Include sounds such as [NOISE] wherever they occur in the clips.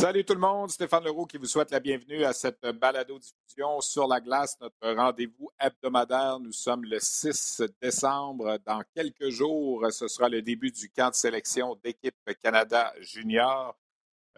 Salut tout le monde, Stéphane Leroux qui vous souhaite la bienvenue à cette balado-diffusion sur la glace, notre rendez-vous hebdomadaire. Nous sommes le 6 décembre. Dans quelques jours, ce sera le début du camp de sélection d'équipe Canada Junior.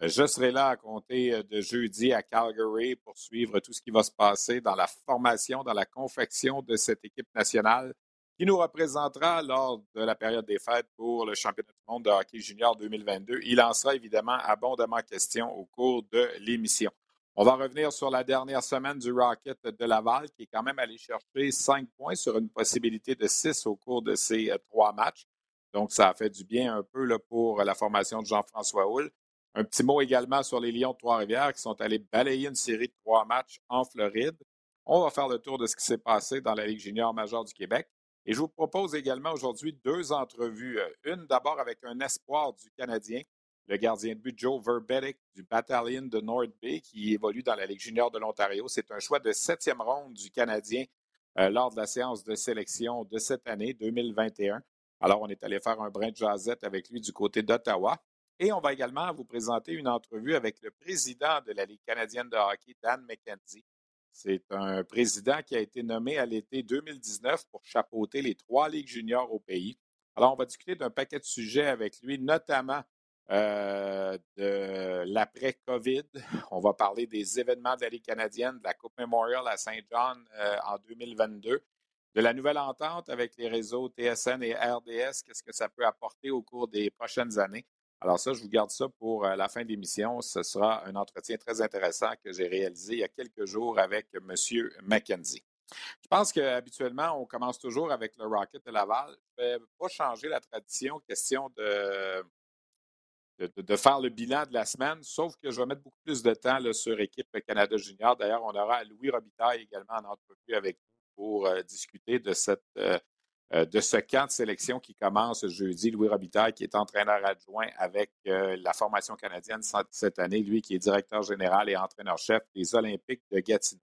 Je serai là à compter de jeudi à Calgary pour suivre tout ce qui va se passer dans la formation, dans la confection de cette équipe nationale qui nous représentera lors de la période des fêtes pour le championnat du monde de hockey junior 2022. Il en sera évidemment abondamment question au cours de l'émission. On va revenir sur la dernière semaine du Rocket de Laval, qui est quand même allé chercher cinq points sur une possibilité de six au cours de ces euh, trois matchs. Donc, ça a fait du bien un peu pour la formation de Jean-François Houle. Un petit mot également sur les Lions de Trois-Rivières qui sont allés balayer une série de trois matchs en Floride. On va faire le tour de ce qui s'est passé dans la Ligue junior majeure du Québec. Et je vous propose également aujourd'hui deux entrevues. Euh, une d'abord avec un espoir du Canadien, le gardien de but Joe Verbetic du Battalion de North Bay qui évolue dans la Ligue junior de l'Ontario. C'est un choix de septième ronde du Canadien euh, lors de la séance de sélection de cette année 2021. Alors, on est allé faire un brin de jasette avec lui du côté d'Ottawa. Et on va également vous présenter une entrevue avec le président de la Ligue canadienne de hockey, Dan McKenzie, c'est un président qui a été nommé à l'été 2019 pour chapeauter les trois ligues juniors au pays. Alors, on va discuter d'un paquet de sujets avec lui, notamment euh, de l'après-COVID. [LAUGHS] On va parler des événements de la Ligue canadienne, de la Coupe Memorial à Saint John euh, en 2022, de la nouvelle entente avec les réseaux TSN et RDS, qu'est-ce que ça peut apporter au cours des prochaines années. Alors ça, je vous garde ça pour euh, la fin de l'émission. Ce sera un entretien très intéressant que j'ai réalisé il y a quelques jours avec M. McKenzie. Je pense qu'habituellement, on commence toujours avec le Rocket de Laval. Je ne vais pas changer la tradition, question de, de, faire le bilan de la semaine, sauf que je vais mettre beaucoup plus de temps sur équipe Canada Junior. D'ailleurs, on aura Louis Robitaille également en entrevue avec nous pour euh, discuter de cette euh, de ce camp de sélection qui commence jeudi. Louis Robitaille, qui est entraîneur adjoint avec euh, la formation canadienne cette année, lui qui est directeur général et entraîneur-chef des Olympiques de Gatineau.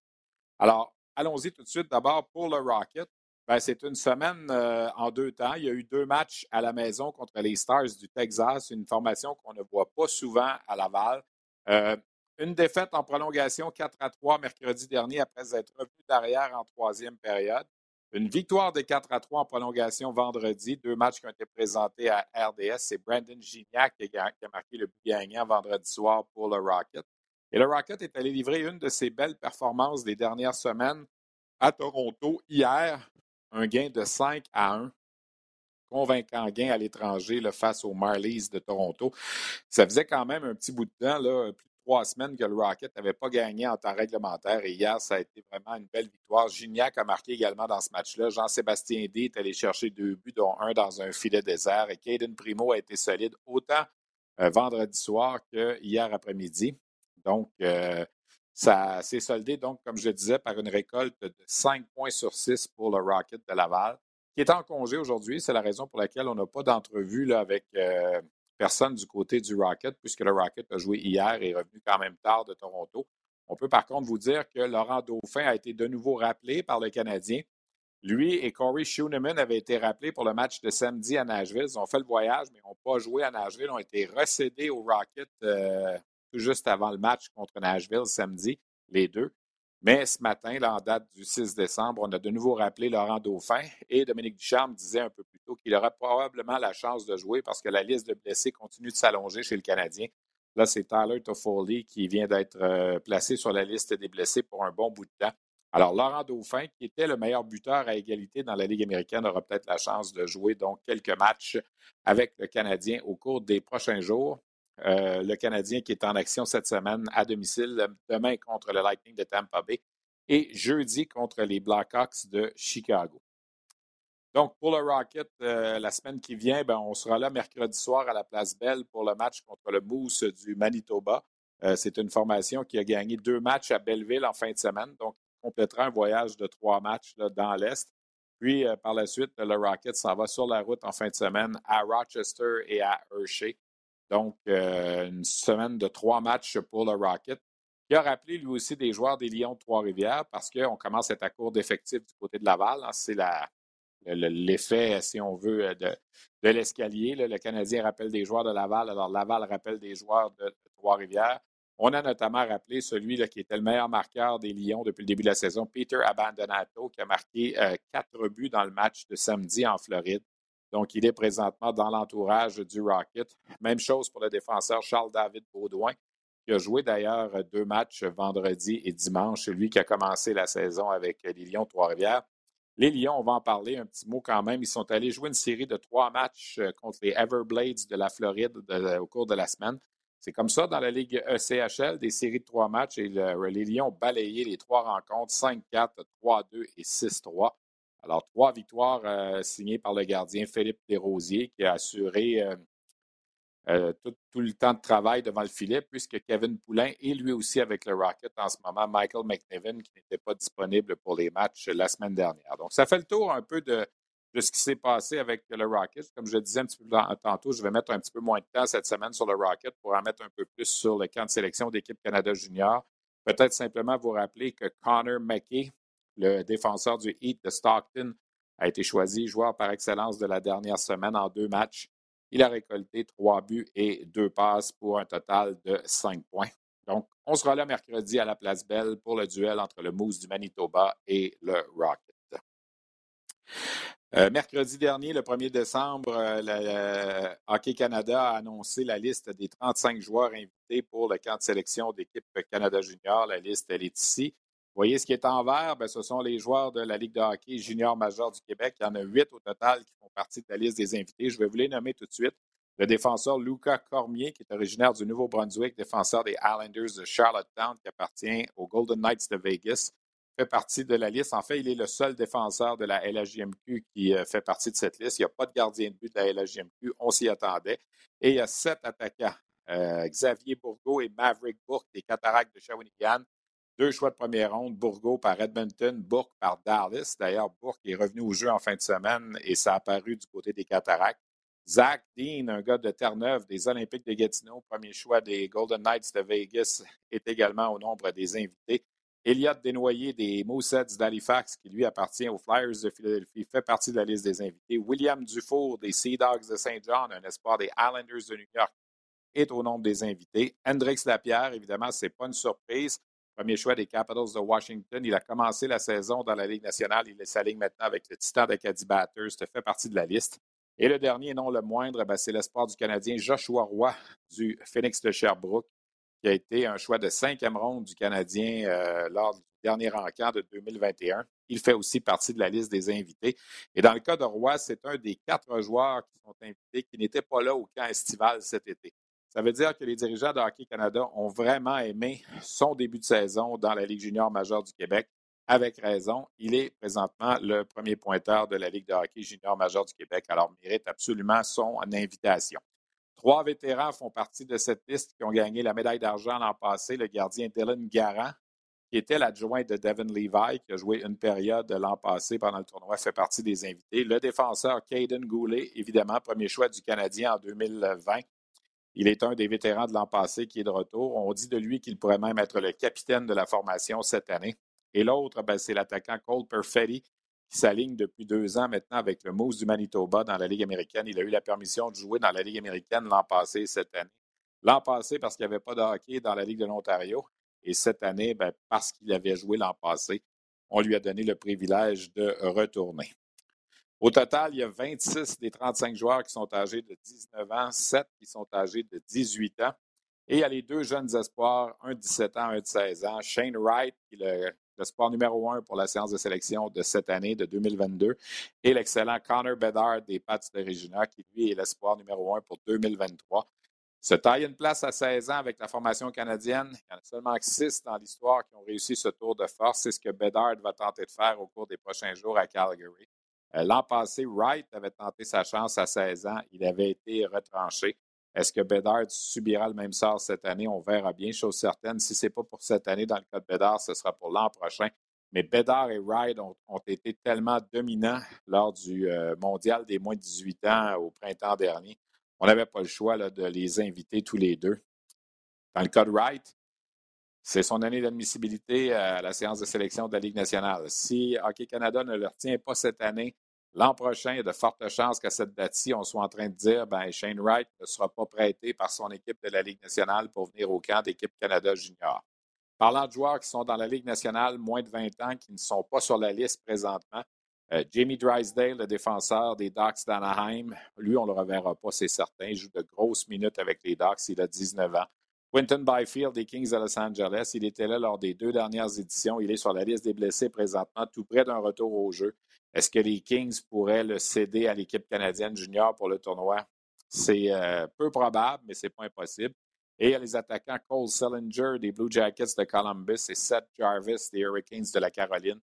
Alors, allons-y tout de suite. D'abord, pour le Rocket, ben, c'est une semaine euh, en deux temps. Il y a eu deux matchs à la maison contre les Stars du Texas, une formation qu'on ne voit pas souvent à Laval. une défaite en prolongation 4 à 3 mercredi dernier après être revenu d'arrière en troisième période. Une victoire de 4 à 3 en prolongation vendredi. Deux matchs qui ont été présentés à RDS. C'est Brandon Gignac qui a, marqué le but gagnant vendredi soir pour le Rocket. Et le Rocket est allé livrer une de ses belles performances des dernières semaines à Toronto hier. Un gain de 5 à 1 convaincant gain à l'étranger face aux Marlies de Toronto. Ça faisait quand même un petit bout de temps, là, trois semaines que le Rocket n'avait pas gagné en temps réglementaire. Et hier, ça a été vraiment une belle victoire. Gignac a marqué également dans ce match-là. Jean-Sébastien D est allé chercher deux buts, dont un dans un filet désert. Et Caden Primo a été solide autant euh, vendredi soir que hier après-midi. Donc, euh, ça s'est soldé, donc, comme je disais, par une récolte de 5 points sur 6 pour le Rocket de Laval, qui est en congé aujourd'hui. C'est la raison pour laquelle on n'a pas d'entrevue avec euh, personne du côté du Rocket, puisque le Rocket a joué hier et est revenu quand même tard de Toronto. On peut par contre vous dire que Laurent Dauphin a été de nouveau rappelé par le Canadien. Lui et Corey Schooneman avaient été rappelés pour le match de samedi à Nashville. Ils ont fait le voyage, mais n'ont pas joué à Nashville. Ils ont été recédés au Rocket euh, tout juste avant le match contre Nashville samedi, les deux. Mais ce matin, en date du 6 décembre, on a de nouveau rappelé Laurent Dauphin et Dominique Ducharme disait un peu plus tôt qu'il aurait probablement la chance de jouer parce que la liste de blessés continue de s'allonger chez le Canadien. Là, c'est Tyler Toffoli qui vient d'être euh, placé sur la liste des blessés pour un bon bout de temps. Alors, Laurent Dauphin, qui était le meilleur buteur à égalité dans la Ligue américaine, aura peut-être la chance de jouer donc quelques matchs avec le Canadien au cours des prochains jours. Euh, le Canadien qui est en action cette semaine à domicile, demain contre le Lightning de Tampa Bay et jeudi contre les Blackhawks de Chicago. Donc, pour le Rocket, euh, la semaine qui vient, ben, on sera là mercredi soir à la Place Belle pour le match contre le Moose du Manitoba. Euh, c'est une formation qui a gagné deux matchs à Belleville en fin de semaine, donc complétera un voyage de trois matchs dans l'Est. Puis, par la suite, le Rocket s'en va sur la route en fin de semaine à Rochester et à Hershey. Donc, une semaine de trois matchs pour le Rocket. Il a rappelé lui aussi des joueurs des Lions de Trois-Rivières parce qu'on commence à être à court d'effectifs du côté de Laval. Hein. C'est l'effet, si on veut, euh, de, l'escalier. Le Canadien rappelle des joueurs de Laval, alors Laval rappelle des joueurs de, Trois-Rivières. On a notamment rappelé celui là, qui était le meilleur marqueur des Lions depuis le début de la saison, Peter Abandonato, qui a marqué euh, quatre buts dans le match de samedi en Floride. Donc, il est présentement dans l'entourage du Rocket. Même chose pour le défenseur Charles-David Baudouin, qui a joué d'ailleurs deux matchs vendredi et dimanche. Lui qui a commencé la saison avec les Lions Trois-Rivières. Les Lions, on va en parler un petit mot quand même. Ils sont allés jouer une série de trois matchs euh, contre les Everblades de la Floride au cours de la semaine. C'est comme ça dans la Ligue ECHL, des séries de trois matchs et les Lions ont balayé les trois rencontres 5-4, 3-2 et 6-3. Alors, trois victoires euh, signées par le gardien Philippe Desrosiers qui a assuré euh, euh, tout, le temps de travail devant le filet, puisque Kevin Poulain est lui aussi avec le Rocket en ce moment, Michael McNevin, qui n'était pas disponible pour les matchs la semaine dernière. Donc, ça fait le tour un peu de, ce qui s'est passé avec le Rocket. Comme je le disais un petit peu tantôt, je vais mettre un petit peu moins de temps cette semaine sur le Rocket pour en mettre un peu plus sur le camp de sélection d'équipe Canada Junior. Peut-être simplement vous rappeler que Connor McKay, le défenseur du Heat de Stockton, a été choisi joueur par excellence de la dernière semaine en deux matchs il a récolté trois buts et deux passes pour un total de cinq points. Donc, on sera là mercredi à la Place Belle pour le duel entre le Moose du Manitoba et le Rocket. Euh, mercredi dernier, le 1er décembre, euh, le Hockey Canada a annoncé la liste des 35 joueurs invités pour le camp de sélection d'équipe Canada Junior. La liste, elle est ici. Vous voyez ce qui est en vert, ben, ce sont les joueurs de la Ligue de hockey junior majeur du Québec. Il y en a huit au total qui font partie de la liste des invités. Je vais vous les nommer tout de suite. Le défenseur Luca Cormier, qui est originaire du Nouveau-Brunswick, défenseur des Islanders de Charlottetown, qui appartient aux Golden Knights de Vegas, fait partie de la liste. En fait, il est le seul défenseur de la LHJMQ qui euh, fait partie de cette liste. Il n'y a pas de gardien de but de la LHJMQ. On s'y attendait. Et il y a sept attaquants. Euh, Xavier Bourgault et Maverick Bourque des Cataractes de Shawinigan deux choix de première ronde, Bourgo par Edmonton, Bourque par Dallas. D'ailleurs, Bourque est revenu au jeu en fin de semaine et ça a apparu du côté des Cataractes. Zach Dean, un gars de Terre-Neuve des Olympiques de Gatineau, premier choix des Golden Knights de Vegas, [LAUGHS] est également au nombre des invités. Elliott Desnoyers des Mooseheads d'Halifax, qui lui appartient aux Flyers de Philadelphie, fait partie de la liste des invités. William Dufour des Sea Dogs de Saint John, un espoir des Islanders de New York, est au nombre des invités. Hendrix Lapierre, évidemment, ce n'est pas une surprise premier choix des Capitals de Washington. Il a commencé la saison dans la Ligue nationale. Il s'aligne maintenant avec le Titan d'Acadie Batters. Ça fait partie de la liste. Et le dernier, non le moindre, ben, c'est l'espoir du Canadien Joshua Roy du Phoenix de Sherbrooke, qui a été un choix de cinquième ronde du Canadien euh, lors du dernier encamp de 2021. Il fait aussi partie de la liste des invités. Et dans le cas de Roy, c'est un des quatre joueurs qui sont invités qui n'étaient pas là au camp estival cet été. Ça veut dire que les dirigeants de Hockey Canada ont vraiment aimé son début de saison dans la Ligue junior majeure du Québec. Avec raison, il est présentement le premier pointeur de la Ligue de hockey junior majeure du Québec, alors mérite absolument son invitation. Trois vétérans font partie de cette liste qui ont gagné la médaille d'argent l'an passé. Le gardien Dylan Garant, qui était l'adjoint de Devin Levi, qui a joué une période l'an passé pendant le tournoi, fait partie des invités. Le défenseur Caden Goulet, évidemment, premier choix du Canadien en 2020. Il est un des vétérans de l'an passé qui est de retour. On dit de lui qu'il pourrait même être le capitaine de la formation cette année. Et l'autre, ben, c'est l'attaquant Cole Perfetti qui s'aligne depuis deux ans maintenant avec le Moose du Manitoba dans la Ligue américaine. Il a eu la permission de jouer dans la Ligue américaine l'an passé cette année. L'an passé, parce qu'il n'y avait pas de hockey dans la Ligue de l'Ontario. Et cette année, ben, parce qu'il avait joué l'an passé, on lui a donné le privilège de retourner. Au total, il y a 26 des 35 joueurs qui sont âgés de 19 ans, 7 qui sont âgés de 18 ans. Et il y a les deux jeunes espoirs, un de 17 ans, un de 16 ans. Shane Wright, qui est le le sport numéro un pour la séance de sélection de cette année, de 2022, et l'excellent Connor Bedard des Pats de Regina, qui lui est l'espoir numéro un pour 2023. Se taille une place à 16 ans avec la formation canadienne. Il y en a seulement six dans l'histoire qui ont réussi ce tour de force. C'est ce que Bedard va tenter de faire au cours des prochains jours à Calgary. Euh, l'an passé, Wright avait tenté sa chance à 16 ans. Il avait été retranché. Est-ce que Bedard subira le même sort cette année? On verra bien. Chose certaine, si ce n'est pas pour cette année dans le cas de Bedard, ce sera pour l'an prochain. Mais Bedard et Wright ont, été tellement dominants lors du euh, mondial des moins de 18 ans au printemps dernier. On n'avait pas le choix de les inviter tous les deux. Dans le cas de Wright, c'est son année d'admissibilité à la séance de sélection de la Ligue nationale. Si Hockey Canada ne le retient pas cette année, l'an prochain, il y a de fortes chances qu'à cette date-ci, on soit en train de dire ben Shane Wright ne sera pas prêté par son équipe de la Ligue nationale pour venir au camp d'équipe Canada Junior. Parlant de joueurs qui sont dans la Ligue nationale, moins de 20 ans, qui ne sont pas sur la liste présentement, euh, Jamie Drysdale, le défenseur des Ducks d'Anaheim, lui, on ne le reverra pas, c'est certain. Il joue de grosses minutes avec les Ducks. Il a 19 ans. Quinton Byfield des Kings de Los Angeles, il était là lors des deux dernières éditions. Il est sur la liste des blessés présentement, tout près d'un retour au jeu. Est-ce que les Kings pourraient le céder à l'équipe canadienne junior pour le tournoi? C'est euh, peu probable, mais ce n'est pas impossible. Et il y a les attaquants Cole Sillinger des Blue Jackets de Columbus et Seth Jarvis des Hurricanes de la Caroline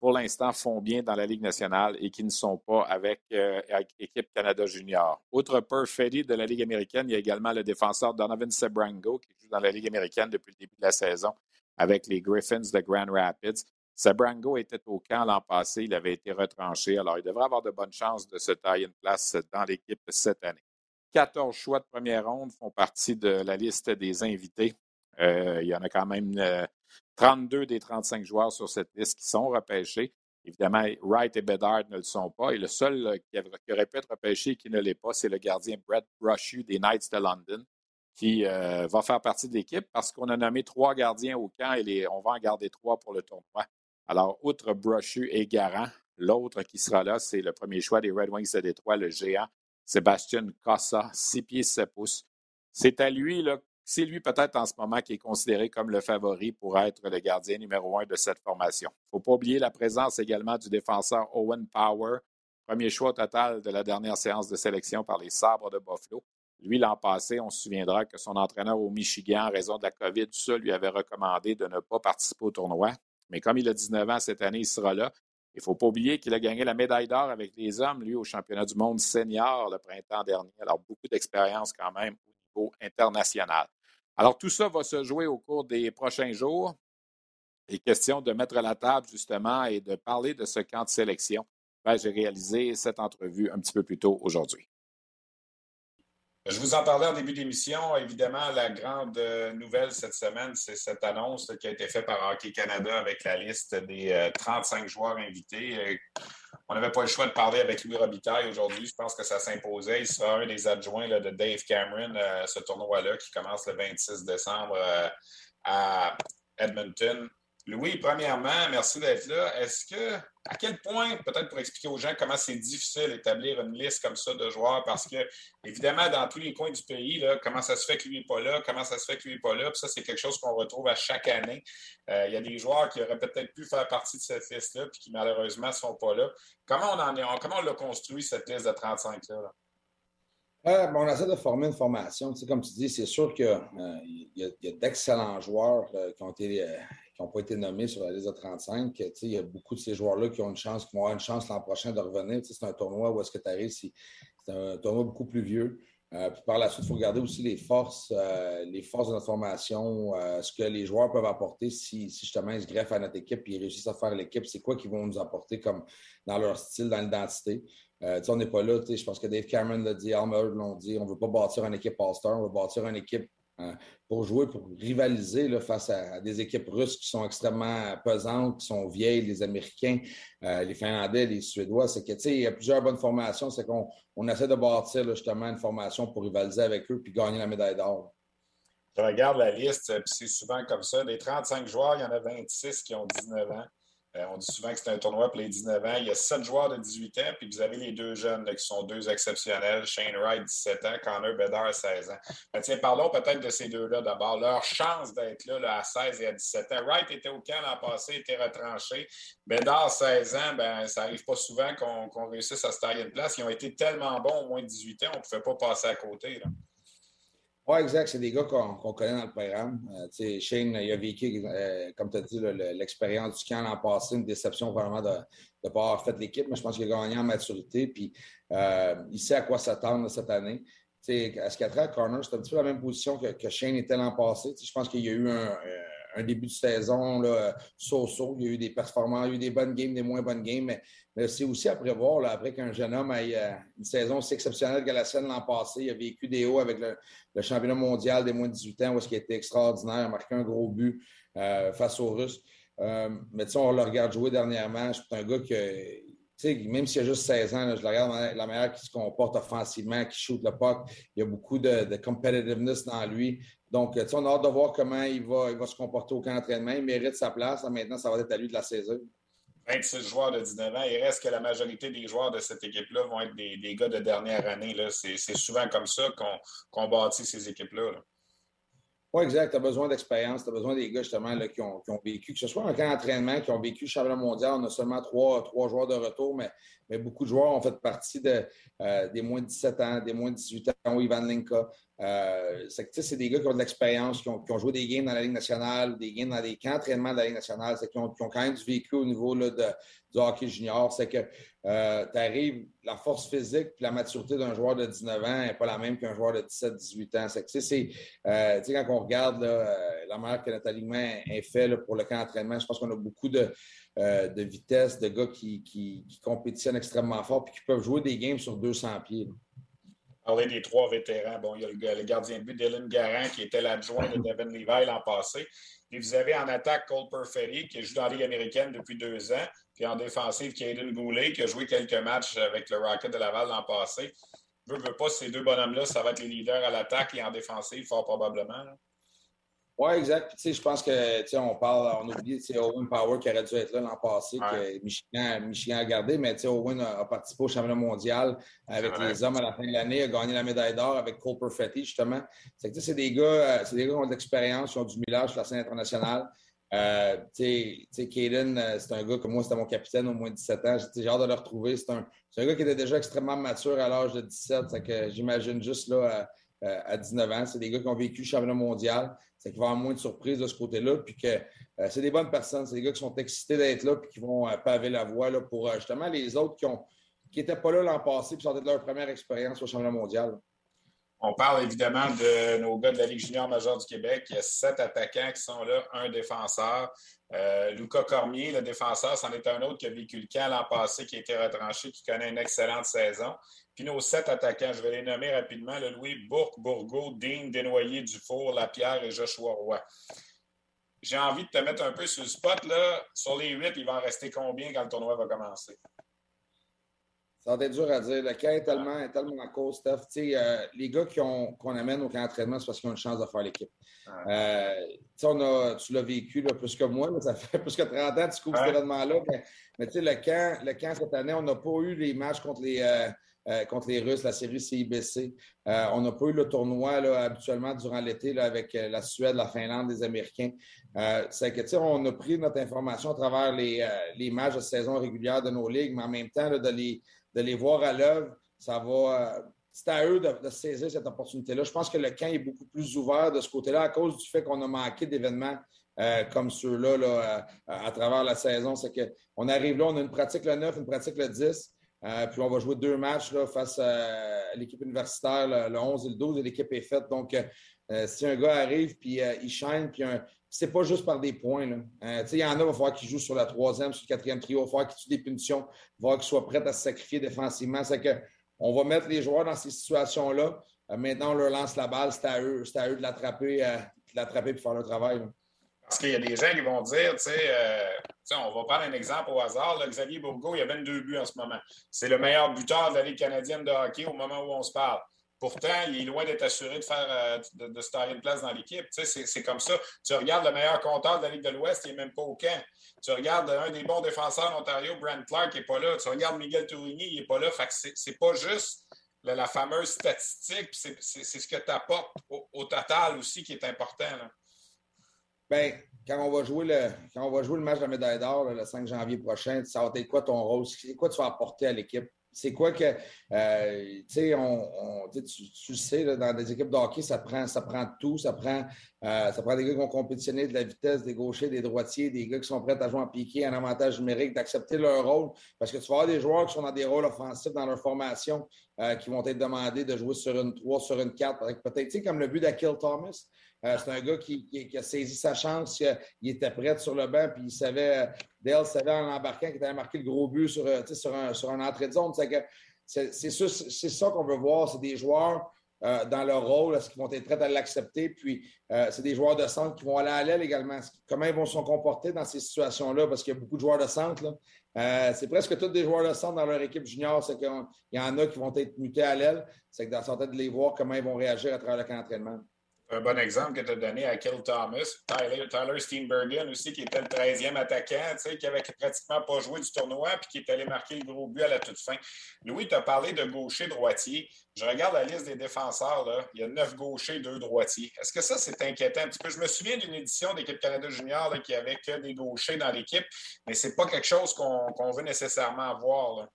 pour l'instant, font bien dans la Ligue nationale et qui ne sont pas avec, euh, Équipe Canada Junior. Outre Perfetti de la Ligue américaine, il y a également le défenseur Donovan Sebrango qui joue dans la Ligue américaine depuis le début de la saison avec les Griffins de Grand Rapids. Sebrango était au camp l'an passé, il avait été retranché, alors il devrait avoir de bonnes chances de se tailler une place dans l'équipe cette année. 14 choix de première ronde font partie de la liste des invités. Euh, il y en a quand même euh, 32 des 35 joueurs sur cette liste qui sont repêchés. Évidemment, Wright et Bedard ne le sont pas. Et le seul euh, qui, aurait pu être repêché et qui ne l'est pas, c'est le gardien Brett Brushu des Knights de London, qui euh, va faire partie de l'équipe parce qu'on a nommé trois gardiens au camp et on va en garder trois pour le tournoi. Alors, outre Brushu et Garant, l'autre qui sera là, c'est le premier choix des Red Wings de Détroit, le géant Sébastien Cossa, 6 pieds 7 pouces. C'est à lui là, c'est lui peut-être en ce moment qui est considéré comme le favori pour être le gardien numéro un de cette formation. Il ne faut pas oublier la présence également du défenseur Owen Power, premier choix total de la dernière séance de sélection par les Sabres de Buffalo. Lui, l'an passé, on se souviendra que son entraîneur au Michigan, en raison de la COVID, tout lui avait recommandé de ne pas participer au tournoi. Mais comme il a 19 ans cette année, il sera là. Il ne faut pas oublier qu'il a gagné la médaille d'or avec les hommes, lui, au championnat du monde senior le printemps dernier. Alors, beaucoup d'expérience quand même au niveau international. Alors, tout ça va se jouer au cours des prochains jours. Et question de mettre à la table, justement, et de parler de ce camp de sélection. Ben, j'ai réalisé cette entrevue un petit peu plus tôt aujourd'hui. Je vous en parlais en début d'émission. Évidemment, la grande euh, nouvelle cette semaine, c'est cette annonce qui a été faite par Hockey Canada avec la liste des 35 euh, joueurs invités. Euh, on n'avait pas le choix de parler avec Louis Robitaille aujourd'hui. Je pense que ça s'imposait. Il sera un des adjoints de Dave Cameron à ce tournoi-là qui commence le 26 décembre à Edmonton. Louis, premièrement, merci d'être là. Est-ce que, à quel point, peut-être pour expliquer aux gens comment c'est difficile d'établir une liste comme ça de joueurs, parce que, évidemment, dans tous les coins du pays, là, comment ça se fait que lui n'est pas là, comment ça se fait que lui n'est pas là, puis ça, c'est quelque chose qu'on retrouve à chaque année. Euh, il y a des joueurs qui auraient peut-être pu faire partie de cette liste-là, puis qui, malheureusement, ne sont pas là. Comment on en est, comment on l'a construit, cette liste de 35-là? Euh, on essaie de former une formation. Tu comme tu dis, c'est sûr qu'il euh, y a, d'excellents joueurs qui ont été n'ont pas été nommés sur la liste de 35. Il y a beaucoup de ces joueurs-là qui ont une chance, qui vont avoir une chance l'an prochain de revenir. C'est un tournoi où est-ce que tu arrives, c'est un tournoi beaucoup plus vieux. Euh, puis par la suite, il faut regarder aussi les forces, euh, les forces de notre formation, euh, ce que les joueurs peuvent apporter si, justement ils se greffent à notre équipe et ils réussissent à faire l'équipe. C'est quoi qu'ils vont nous apporter comme dans leur style, dans l'identité. on n'est pas là. Je pense que Dave Cameron l'a dit, Almer l'ont dit. On ne veut pas bâtir une équipe All-Star, on veut bâtir une équipe pour jouer, pour rivaliser face à, des équipes russes qui sont extrêmement pesantes, qui sont vieilles, les Américains, euh, les Finlandais, les Suédois. C'est que, il y a plusieurs bonnes formations. C'est qu'on on essaie de bâtir justement une formation pour rivaliser avec eux puis gagner la médaille d'or. Je regarde la liste, puis c'est souvent comme ça. Des 35 joueurs, il y en a 26 qui ont 19 ans. Euh, on dit souvent que c'est un tournoi pour les 19 ans. Il y a sept joueurs de 18 ans, puis vous avez les deux jeunes qui sont deux exceptionnels. Shane Wright, 17 ans, Connor Bedard, 16 ans. Ben, tiens, parlons peut-être de ces deux-là d'abord. Leur chance d'être là, à 16 et à 17 ans. Wright était au camp l'an passé, était retranché. Bedard, 16 ans, ben, ça n'arrive pas souvent qu'on réussisse à se tailler une place. Ils ont été tellement bons au moins 18 ans, on ne pouvait pas passer à côté. Exact. C'est des gars qu'on connaît dans le programme. Euh, Shane, il a vécu, euh, comme tu as dit, l'expérience du camp l'an passé, une déception vraiment de ne pas avoir fait l'équipe, mais je pense qu'il a gagné en maturité. Puis euh, il sait à quoi s'attendre cette année. à ce qu'il a Corner, c'est un petit peu la même position que, Shane était l'an passé. je pense qu'il y a eu un début de saison so-so. Il y a eu des performances, il y a eu des bonnes games, des moins bonnes games, mais c'est aussi à prévoir, après qu'un jeune homme ait euh, une saison aussi exceptionnelle que la scène l'an passé. Il a vécu des hauts avec le, championnat mondial des moins de 18 ans, où ce qui était extraordinaire, marqué un gros but euh, face aux Russes. Euh, mais tu sais, on le regarde jouer dernièrement. C'est un gars qui, même s'il a juste 16 ans, je le regarde la manière qu'il se comporte offensivement, qui shoot le puck. Il y a beaucoup de, competitiveness dans lui. Donc, on a hâte de voir comment il va, il va se comporter au camp d'entraînement. Il mérite sa place. Maintenant, ça va être à lui de la saisir. 26 joueurs de 19 ans. Il reste que la majorité des joueurs de cette équipe-là vont être des, gars de dernière année. C'est souvent comme ça qu'on bâtit ces équipes-là. Oui, exact. Tu as besoin d'expérience. Tu as besoin des gars, justement, qui, ont, vécu, que ce soit un camp d'entraînement, qui ont vécu le championnat mondial. On a seulement trois, trois joueurs de retour, mais, mais beaucoup de joueurs ont fait partie de, euh, des moins de 17 ans, des moins de 18 ans, Ivan Linka. Euh, c'est des gars qui ont de l'expérience, qui ont, qui ont, joué des games dans la Ligue nationale, des games dans des camps d'entraînement de la Ligue nationale, qui ont, qui ont, quand même du vécu au niveau là, de, du hockey junior. C'est que euh, tu arrives, la force physique et la maturité d'un joueur de 19 ans n'est pas la même qu'un joueur de 17-18 ans. C'est que, c'est, euh, quand on regarde là, la manière que notre alignement est fait pour le camp d'entraînement, je pense qu'on a beaucoup de, de vitesse, de gars qui, qui, qui, compétitionnent extrêmement fort et qui peuvent jouer des games sur 200 pieds parler des trois vétérans. Bon, il y a le, gardien de but Dylan Garant qui était l'adjoint de Devin Levi l'an passé. Puis vous avez en attaque Cole Perfetti qui joue dans la Ligue américaine depuis deux ans. Puis en défensive, Caden Goulet qui a joué quelques matchs avec le Rocket de Laval l'an passé. Veux, veux pas, ces deux bonhommes-là, ça va être les leaders à l'attaque et en défensive, fort probablement. Oui, exact. Puis, on parle, on parle, on oublie Owen Power qui aurait dû être là l'an passé, que Michigan, Michigan a gardé, mais Owen a, participé au championnat mondial avec les hommes à la fin de l'année, a gagné la médaille d'or avec Cole Perfetti, justement. C'est des gars, euh, c'est des gars qui ont de l'expérience, qui ont du millage sur la scène internationale. Euh, tu sais, Caden, euh, c'est un gars que moi, c'était mon capitaine au moins de 17 ans. J'ai hâte de le retrouver. C'est un, un, gars qui était déjà extrêmement mature à l'âge de 17. que j'imagine juste là, à, à 19 ans. C'est des gars qui ont vécu le championnat mondial c'est qu'il va y avoir moins de surprises de ce côté-là, puis que euh, c'est des bonnes personnes, c'est des gars qui sont excités d'être là, puis qui vont euh, paver la voie là, pour euh, justement les autres qui qui n'étaient pas là l'an passé, puis sont de leur première expérience au championnat mondial. On parle évidemment de nos gars de la Ligue junior majeure du Québec. Il y a sept attaquants qui sont là, un défenseur. Lucas Cormier, le défenseur, c'en est un autre qui a vécu le camp l'an passé, qui a été retranché, qui connaît une excellente saison. Puis nos sept attaquants, je vais les nommer rapidement, le Louis Bourque, Bourgault, Dean, Desnoyers, Dufour, Lapierre et Joshua Roy. J'ai envie de te mettre un peu sur le spot. Là. Sur les huit, il va en rester combien quand le tournoi va commencer? Ça va être dur à dire. Le camp est tellement, est tellement court, Steph. Euh, les gars qu'on amène au camp d'entraînement, c'est parce qu'ils ont une chance de faire l'équipe. Euh, tu l'as vécu là, plus que moi, ça fait [LAUGHS] plus que 30 ans que tu couvres cet événement-là. Mais, mais le, camp, le camp cette année, on n'a pas eu les matchs contre les, euh, euh, contre les Russes, la série CIBC. Euh, on n'a pas eu le tournoi habituellement durant l'été avec euh, la Suède, la Finlande, les Américains. c'est que, on a pris notre information à travers les, les, matchs de saison régulière de nos ligues, mais en même temps, de, les, de les voir à l'œuvre, ça va. c'est à eux de, saisir cette opportunité-là. Je pense que le camp est beaucoup plus ouvert de ce côté-là à cause du fait qu'on a manqué d'événements comme ceux-là là, à travers la saison. C'est qu'on arrive là, on a une pratique le 9, une pratique le 10. Euh, puis on va jouer deux matchs face à l'équipe universitaire le, 11 et le 12 et l'équipe est faite. Donc, euh, si un gars arrive puis euh, il shine, puis c'est pas juste par des points. il y en a, il va falloir qu'il joue sur la troisième, sur le quatrième trio, il va falloir qu'il tue des punitions, il va falloir qu'il soit prêt à se sacrifier défensivement. C'est que on va mettre les joueurs dans ces situations-là. maintenant, on leur lance la balle, c'est à eux, à eux de l'attraper, de l'attraper et faire leur travail. Parce qu'il y a des gens qui vont dire, tu sais, euh, on va prendre un exemple au hasard. Xavier Bourgault, il a 22 buts en ce moment. C'est le meilleur buteur de la Ligue canadienne de hockey au moment où on se parle. Pourtant, il est loin d'être assuré de faire euh, de, se tailler une place dans l'équipe. c'est comme ça. Tu regardes le meilleur compteur de la Ligue de l'Ouest, il n'est même pas au camp. Tu regardes un des bons défenseurs d'Ontario, Brent Clark, il n'est pas là. Tu regardes Miguel Tourigny, il n'est pas là. Fait que c'est pas juste la, fameuse statistique, c'est ce que tu apportes au, total aussi qui est important. Bien, quand on va jouer le quand on va jouer le match de la médaille d'or le 5 janvier prochain, ça va être quoi ton rôle? C'est quoi tu vas apporter à l'équipe? C'est quoi que, euh, tu sais, sais, dans des équipes de hockey, ça prend, ça prend tout. Ça prend, euh, ça prend des gars qui vont compétitionner de la vitesse, des gauchers, des droitiers, des gars qui sont prêts à jouer en piqué, en avantage numérique, d'accepter leur rôle. Parce que tu vas avoir des joueurs qui sont dans des rôles offensifs dans leur formation, euh, qui vont être demandés de jouer sur une 3, sur une 4. Peut-être, tu sais, comme le but d'Akil Thomas. Euh, c'est un gars qui, a saisi sa chance. Il était prêt sur le banc, puis il savait, Dale savait en embarquant qu'il allait marquer le gros but sur, euh, un, entrée de zone. C'est ça, qu'on veut voir. C'est des joueurs euh, dans leur rôle, est-ce qu'ils vont être prêts à l'accepter? Puis, c'est des joueurs de centre qui vont aller à l'aile également. Comment ils vont se comporter dans ces situations-là? Parce qu'il y a beaucoup de joueurs de centre. c'est presque tous des joueurs de centre dans leur équipe junior. C'est qu'il y en a qui vont être mutés à l'aile. C'est que dans sorte de les voir comment ils vont réagir à travers le camp d'entraînement un bon exemple que tu as donné à Kill Thomas, Tyler, Tyler Steenbergen aussi, qui était le 13e attaquant, qui avait pratiquement pas joué du tournoi, puis qui est allé marquer le gros but à la toute fin. Louis, tu as parlé de gaucher-droitier. Je regarde la liste des défenseurs, là. il y a neuf gauchers, deux droitiers. Est-ce que ça, c'est inquiétant? Un petit peu? Je me souviens d'une édition d'équipe Canada Junior qui avait que des gauchers dans l'équipe, mais c'est pas quelque chose qu'on veut nécessairement avoir.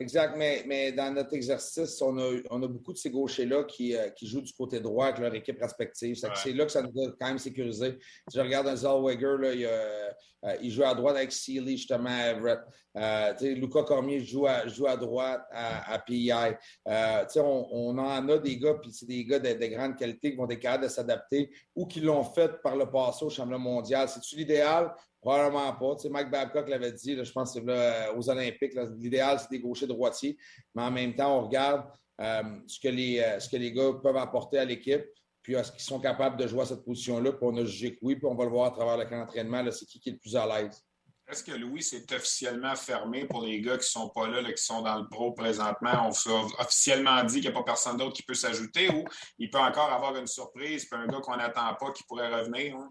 Exact, mais, mais dans notre exercice, on a, on a beaucoup de ces gauchers-là qui, euh, qui, jouent du côté droit avec leur équipe respective. C'est là que ça nous a quand même sécurisé. Si je regarde un Zellweger, là, il, euh, il, joue à droite avec Sealy, justement, à Everett. Euh, Lucas Cormier joue à, joue à droite à, à PI. Euh, on, on, en a des gars, puis c'est des gars de, de, grande qualité qui vont être capables de s'adapter ou qui l'ont fait par le passé au championnat mondial. C'est-tu l'idéal? Probablement pas. Tu sais, Mike Babcock l'avait dit, je pense que euh, aux Olympiques, l'idéal, c'est des gauchers droitiers. Mais en même temps, on regarde euh, ce, que les, euh, ce que les gars peuvent apporter à l'équipe, puis est-ce qu'ils sont capables de jouer à cette position-là. Puis on a jugé que oui, puis on va le voir à travers le camp d'entraînement, c'est qui qui est le plus à l'aise. Est-ce que Louis, c'est officiellement fermé pour les gars qui ne sont pas là, qui sont dans le pro présentement? On s'est officiellement dit qu'il n'y a pas personne d'autre qui peut s'ajouter ou il peut encore avoir une surprise, puis un gars qu'on n'attend pas qui pourrait revenir? Hein?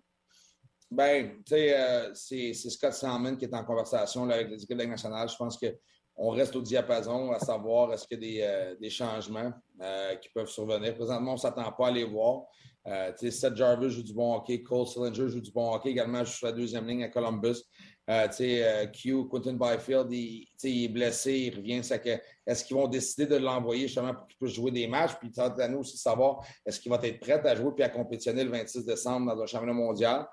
Ben, tu sais, euh, c'est Scott Salmon qui est en conversation avec les équipes de nationale. Je pense qu'on reste au diapason à savoir est-ce qu'il y a des, euh, des changements euh, qui peuvent survenir. Présentement, on ne s'attend pas à les voir. sais, Seth Jarvis joue du bon hockey, Cole Sillinger joue du bon hockey également, suis sur la deuxième ligne à Columbus. Euh, euh, Q, Quentin Byfield, il, il, est blessé, il revient. Est-ce qu'ils vont décider de l'envoyer justement pour qu'il puisse jouer des matchs? Puis, à nous aussi de savoir est-ce qu'il va être prêt à jouer puis à compétitionner le 26 décembre dans un championnat mondial?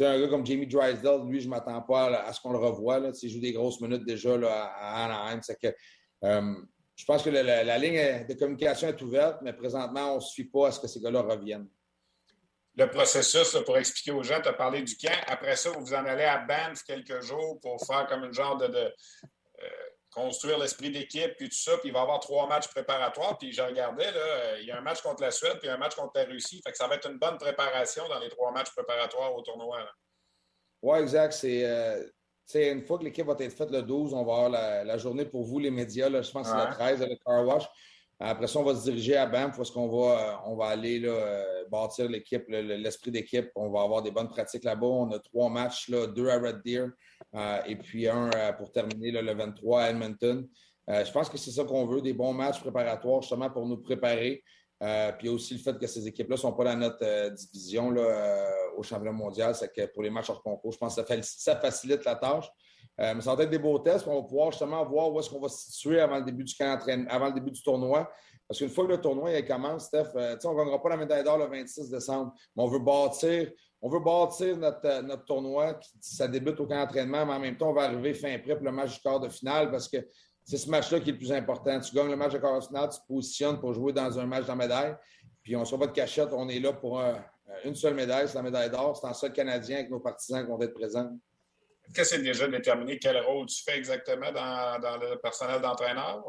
un gars comme Jamie Drysdale, lui, je ne m'attends pas à, ce qu'on le revoie. Là. Il joue des grosses minutes déjà là, à Anaheim. Que, euh, je pense que la, la, ligne de communication est ouverte, mais présentement, on ne se suit pas à ce que ces gars-là reviennent le processus pour expliquer aux gens, tu as parlé du camp. Après ça, vous vous en allez à Banff quelques jours pour faire comme une genre de, euh, construire l'esprit d'équipe, puis tout ça. Puis il va y avoir trois matchs préparatoires. Puis je regardais, là, il y a un match contre la Suède, puis un match contre la Russie. Fait que ça va être une bonne préparation dans les trois matchs préparatoires au tournoi. Oui, exact. C'est. Euh, une fois que l'équipe va être faite le 12, on va avoir la, journée pour vous, les médias. Là, je pense que c'est le 13, le car wash. Après ça, on va se diriger à Banff parce qu'on va, euh, on va aller là, euh, bâtir l'équipe, l'esprit d'équipe. On va avoir des bonnes pratiques là-bas. On a trois matchs, là, deux à Red Deer euh, et puis un pour terminer le 23 à Edmonton. je pense que c'est ça qu'on veut, des bons matchs préparatoires justement pour nous préparer. Puis y a aussi le fait que ces équipes-là ne sont pas dans notre division là, au championnat mondial. C'est que pour les matchs hors concours, je pense que ça facilite la tâche. Euh, mais ça va être des beaux tests. On va pouvoir justement voir où est-ce qu'on va se situer avant le début du avant le début du tournoi. Parce qu'une fois que le tournoi il commence, Steph, euh, on ne gagnera pas la médaille d'or le 26 décembre. Mais on veut bâtir, on veut bâtir notre, euh, notre tournoi. Qui, ça débute au camp d'entraînement, mais en même temps, on va arriver fin prêt pour le match du quart de finale parce que c'est ce match-là qui est le plus important. Tu gagnes le match de finale, tu te positionnes pour jouer dans un match de médaille. Puis on ne sera pas de cachette, on est là pour une seule médaille, c'est la médaille d'or. C'est en seul Canadien avec nos partisans qui vont être présents. Est-ce que c'est déjà déterminé quel rôle tu fais exactement dans, le personnel d'entraîneur?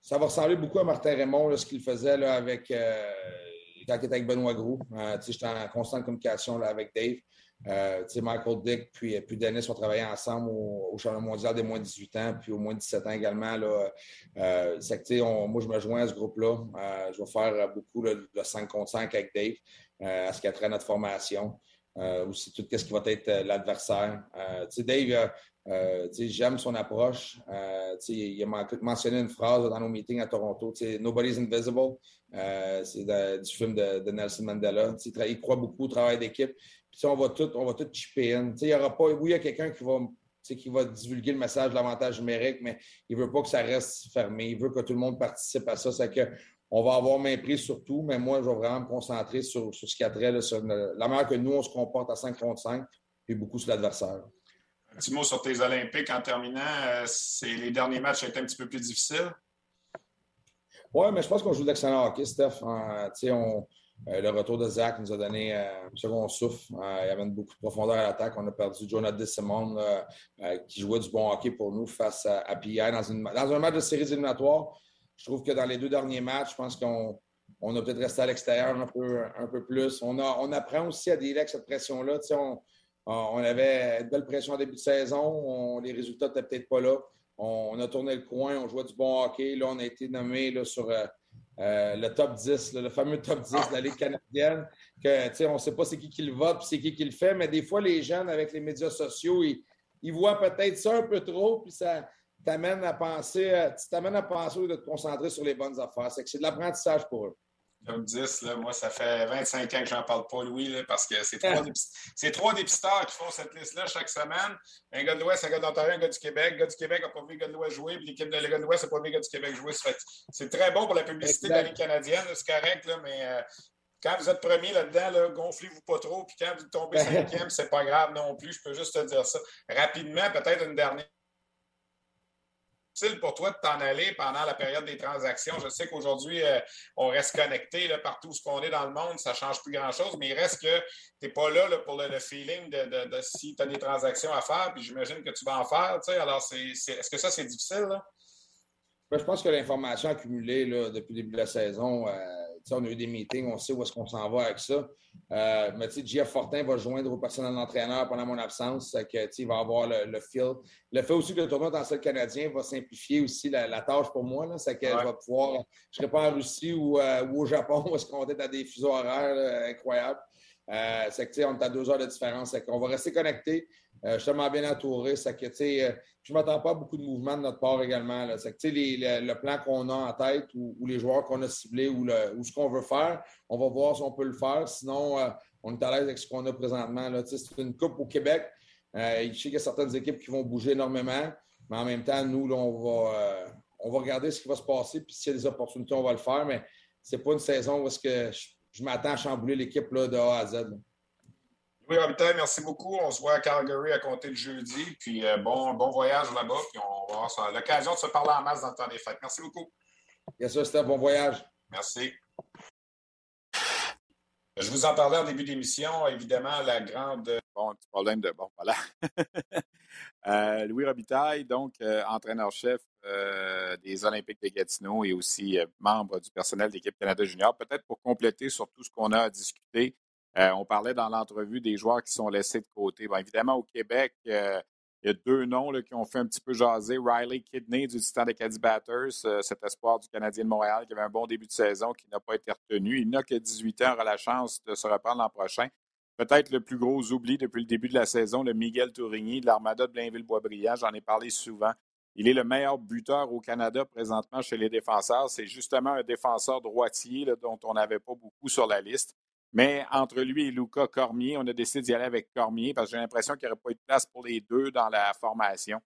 Ça va ressembler beaucoup à Martin Raymond, ce qu'il faisait là, avec, euh, quand il était avec Benoît Gros. Euh, j'étais en constante communication là, avec Dave. Euh, Michael Dick puis, puis Dennis ont travaillé ensemble au, au, championnat mondial des moins de 18 ans, puis au moins de 17 ans également. Là, euh, que, moi, je me joins à ce groupe-là. Euh, je vais faire beaucoup le, 5 contre 5 avec Dave à ce qui a trait à notre formation. aussi tout ce qui va être l'adversaire. Dave, j'aime son approche. il a mentionné une phrase dans nos meetings à Toronto, Nobody's invisible. c'est du film de, Nelson Mandela. il croit beaucoup au travail d'équipe. Puis on va tout, on va tout chipper in. Il y aura pas, oui, il y a quelqu'un qui va, qui va divulguer le message de l'avantage numérique, mais il ne veut pas que ça reste fermé. Il veut que tout le monde participe à ça. C'est que on va avoir main prise sur tout, mais moi, je vais vraiment me concentrer sur, ce qui a trait, sur la manière que nous, on se comporte à 5 contre 5, puis beaucoup sur l'adversaire. Un petit mot sur tes Olympiques en terminant. Euh, les derniers matchs ont été un petit peu plus difficiles? Oui, mais je pense qu'on joue d'excellent hockey, Steph. on, le retour de Zach nous a donné euh, un second souffle. Euh, il amène beaucoup de profondeur à l'attaque. On a perdu Jonathan Simon, qui jouait du bon hockey pour nous face à, PI dans, un match de séries éliminatoires. Je trouve que dans les deux derniers matchs, je pense qu'on on a peut-être resté à l'extérieur un peu, un peu plus. On, a, on apprend aussi à dealer avec cette pression-là. On, on, avait une belle pression en début de saison. les résultats n'étaient peut-être pas là. On, a tourné le coin, on jouait du bon hockey. Là, on a été nommé sur euh, le top 10, le fameux top 10 de la Ligue canadienne, que, on ne sait pas c'est qui qui le vote, c'est qui qui le fait, mais des fois, les jeunes, avec les médias sociaux, ils, voient peut-être ça un peu trop, puis ça t'amène à penser, euh, tu t'amènes à penser de te concentrer sur les bonnes affaires. C'est que c'est de l'apprentissage pour eux. Top 10, là, moi, ça fait 25 ans que j'en parle pas, Louis, parce que c'est trois, [LAUGHS] trois dépisteurs qui font cette liste-là chaque semaine. Un gars de l'Ouest, un gars d'Ontario, un gars du Québec. Le gars du Québec n'a pas vu le gars de l'Ouest jouer, puis l'équipe de le gars de l'Ouest n'a pas vu le gars du Québec jouer. C'est très bon pour la publicité de la Ligue canadienne, c'est correct, là, mais euh, quand vous êtes premier là-dedans, là, gonflez-vous pas trop, puis quand vous tombez [LAUGHS] cinquième, c'est pas grave non plus. Je peux juste te dire ça. Rapidement, peut-être une dernière pour toi de t'en aller pendant la période des transactions? Je sais qu'aujourd'hui, euh, on reste connecté partout où on est dans le monde, ça ne change plus grand-chose, mais il reste que tu n'es pas là, pour le, feeling de, si tu as des transactions à faire, puis j'imagine que tu vas en faire. Alors, est-ce que ça, c'est difficile? Ben, je pense que l'information accumulée depuis le début de la saison, euh, on a eu des meetings, on sait où est-ce qu'on s'en va avec ça. Euh, mais Jeff Fortin va joindre au personnel d'entraîneur pendant mon absence. Que, il va avoir le, le feel. Le fait aussi que le tournoi dans le canadien va simplifier aussi la, tâche pour moi. C'est que je vais pouvoir. Je ne serai pas en Russie ou, euh, au Japon [LAUGHS] où est-ce qu'on est à des fuseaux horaires incroyables. Euh, c'est que, on est à deux heures de différence. On va rester connecté. Euh, je suis tellement bien entouré. Ça que, euh, je ne m'attends pas à beaucoup de mouvements de notre part également. Le plan qu'on a en tête ou, les joueurs qu'on a ciblés ou, ce qu'on veut faire, on va voir si on peut le faire. Sinon, euh, on est à l'aise avec ce qu'on a présentement. C'est une coupe au Québec. je sais qu'il y a certaines équipes qui vont bouger énormément, mais en même temps, nous, on, va, on va regarder ce qui va se passer. Puis s'il y a des opportunités, on va le faire. Mais ce n'est pas une saison où que je, m'attends à chambouler l'équipe de A à Z. Oui, Robitaille, merci beaucoup. On se voit à Calgary à compter le jeudi. Puis euh, bon, bon voyage là-bas. Puis on va avoir l'occasion de se parler en masse dans le temps des fêtes. Merci beaucoup. Yes, c'était bon voyage. Merci. Je vous en parlais en début d'émission. Évidemment, la grande. Bon, petit problème de. Bon, voilà. [LAUGHS] Euh, Louis Robitaille, donc euh, entraîneur-chef des Olympiques de Gatineau et aussi membre du personnel d'équipe Canada Junior. Peut-être pour compléter sur tout ce qu'on a discuté euh, on parlait dans l'entrevue des joueurs qui sont laissés de côté. évidemment, au Québec, euh, il y a deux noms qui ont fait un petit peu jaser. Riley Kidney du Titan des Caddy Batters, euh, cet espoir du Canadien de Montréal qui avait un bon début de saison, qui n'a pas été retenu. Il n'a que 18 ans, aura la chance de se reprendre l'an prochain. Peut-être le plus gros oubli depuis le début de la saison, le Miguel Tourigny de l'Armada de Blainville-Boisbriand. J'en ai parlé souvent. Il est le meilleur buteur au Canada présentement chez les défenseurs. C'est justement un défenseur droitier dont on n'avait pas beaucoup sur la liste. Mais entre lui et Luca Cormier, on a décidé d'y aller avec Cormier parce que j'ai l'impression qu'il n'y aurait pas eu de place pour les deux dans la formation.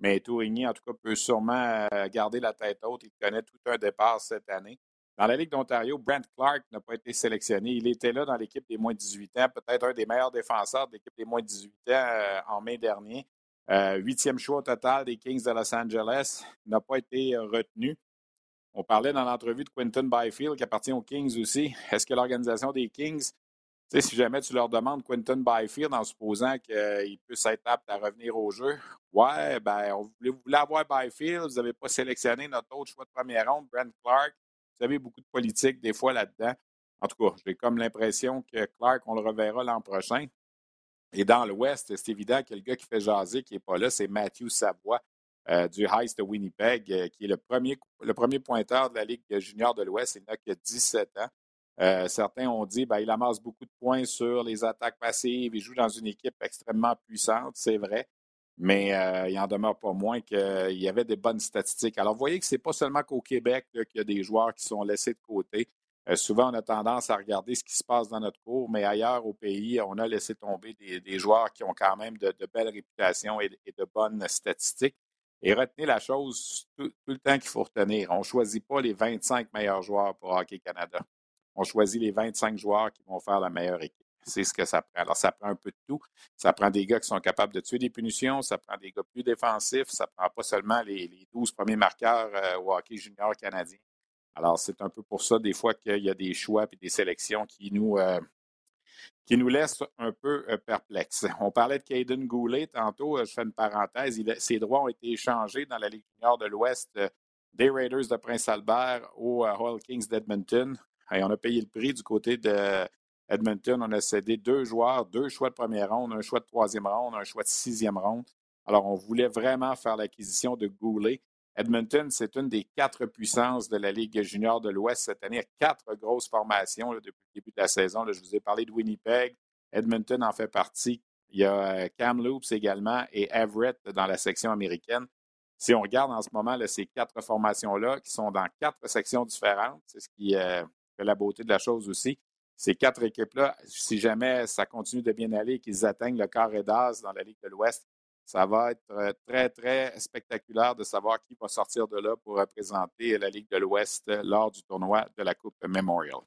Mais Tourigny, en tout cas, peut sûrement euh, garder la tête haute. Il connaît tout un départ cette année. Dans la Ligue d'Ontario, Brent Clark n'a pas été sélectionné. Il était là dans l'équipe des moins de 18 ans, peut-être un des meilleurs défenseurs de l'équipe des moins de 18 ans euh, en mai dernier. Euh, huitième choix au total des Kings de Los Angeles, n'a pas été retenu. On parlait dans l'entrevue de Quinton Byfield, qui appartient aux Kings aussi. Est-ce que l'organisation des Kings, si jamais tu leur demandes Quinton Byfield en supposant qu'il puisse être apte à revenir au jeu, ouais, ben, on voulait, vous voulez avoir Byfield, vous n'avez pas sélectionné notre autre choix de première ronde, Brent Clark. Vous avez beaucoup de politique des fois là-dedans. En tout cas, j'ai comme l'impression que Clark, on le reverra l'an prochain. Et dans l'Ouest, c'est évident que le gars qui fait jaser, qui n'est pas là, c'est Matthew Savoie euh, du Heist de Winnipeg, euh, qui est le premier, le premier pointeur de la Ligue junior de l'Ouest. Il n'a que 17 ans. Euh, certains ont dit qu'il ben, amasse beaucoup de points sur les attaques passives. Il joue dans une équipe extrêmement puissante, c'est vrai. Mais il en demeure pas moins qu'il y avait des bonnes statistiques. Alors, vous voyez que ce n'est pas seulement qu'au Québec qu'il y a des joueurs qui sont laissés de côté. souvent, on a tendance à regarder ce qui se passe dans notre cours, mais ailleurs au pays, on a laissé tomber des, joueurs qui ont quand même de, belles réputations et de bonnes statistiques. Et retenez la chose tout, le temps qu'il faut retenir. On ne choisit pas les 25 meilleurs joueurs pour Hockey Canada. On choisit les 25 joueurs qui vont faire la meilleure équipe. C'est ce que ça prend. Alors, ça prend un peu de tout. Ça prend des gars qui sont capables de tuer des punitions, ça prend des gars plus défensifs, ça prend pas seulement les, 12 premiers marqueurs euh, au hockey junior canadien. Alors, c'est un peu pour ça, des fois, qu'il y a des choix et des sélections qui nous, euh, qui nous laisse un peu euh, perplexes. [LAUGHS] On parlait de Caden Goulet tantôt, euh, je fais une parenthèse. ses droits ont été échangés dans la Ligue junior de l'Ouest euh, des Raiders de Prince-Albert aux Royal Kings d'Edmonton. Et on a payé le prix du côté de Edmonton. On a cédé deux joueurs, deux choix de première ronde, un choix de troisième ronde, un choix de sixième ronde. Alors, on voulait vraiment faire l'acquisition de Goulet. Edmonton, c'est une des quatre puissances de la Ligue junior de l'Ouest cette année. Quatre grosses formations depuis le début de la saison. je vous ai parlé de Winnipeg. Edmonton en fait partie. Il y a euh, Kamloops également et Everett dans la section américaine. Si on regarde en ce moment ces quatre formations-là, qui sont dans quatre sections différentes, c'est ce qui euh, fait la beauté de la chose aussi. Ces quatre équipes-là, si jamais ça continue de bien aller et qu'ils atteignent le carré d'as dans la Ligue de l'Ouest, ça va être euh, très, très spectaculaire de savoir qui va sortir de là pour représenter la Ligue de l'Ouest lors du tournoi de la Coupe Memorial.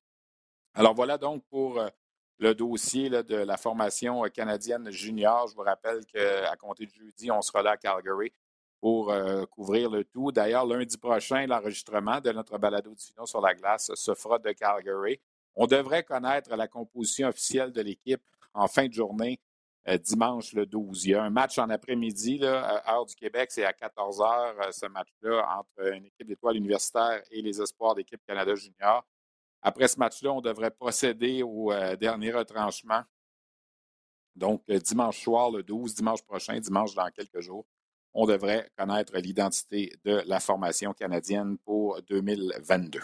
Alors voilà donc pour euh, le dossier de la formation euh, canadienne junior. Je vous rappelle qu'à compter de jeudi, on sera là à Calgary pour couvrir le tout. D'ailleurs, lundi prochain, l'enregistrement de notre balado diffusion sur la glace se fera de Calgary. On devrait connaître la composition officielle de l'équipe en fin de journée dimanche le 12. Il y a un match en après-midi, heure du Québec, c'est à 14 h euh, ce match-là entre une équipe d'étoiles universitaires et les espoirs d'équipe Canada Junior. Après ce match-là, on devrait procéder au euh, dernier retranchement. Donc, dimanche soir, le 12, dimanche prochain, dimanche dans quelques jours, on devrait connaître l'identité de la formation canadienne pour 2022.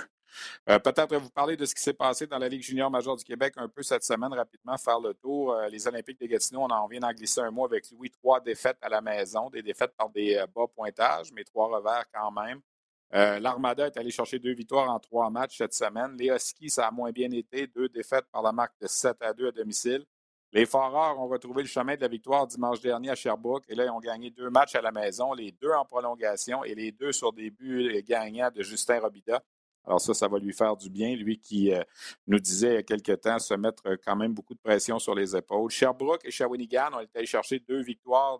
Euh, peut-être vous parler de ce qui s'est passé dans la Ligue junior majeure du Québec un peu cette semaine, rapidement, faire le tour. Euh, les Olympiques de Gatineau, on en vient d'en glisser un mot avec Louis. Trois défaites à la maison, des défaites par des euh, bas pointages, mais trois revers quand même. L'Armada est allé chercher deux victoires en trois matchs cette semaine. Les Huskies, ça a moins bien été. Deux défaites par la marque de 7 à 2 à domicile. Les Foreurs ont retrouvé le chemin de la victoire dimanche dernier à Sherbrooke et là, ils ont gagné deux matchs à la maison, les deux en prolongation et les deux sur des buts gagnants de Justin Robida. Alors ça, ça va lui faire du bien, lui qui euh, nous disait il y a quelque temps se mettre euh, quand même beaucoup de pression sur les épaules. Sherbrooke et Shawinigan ont été chercher deux victoires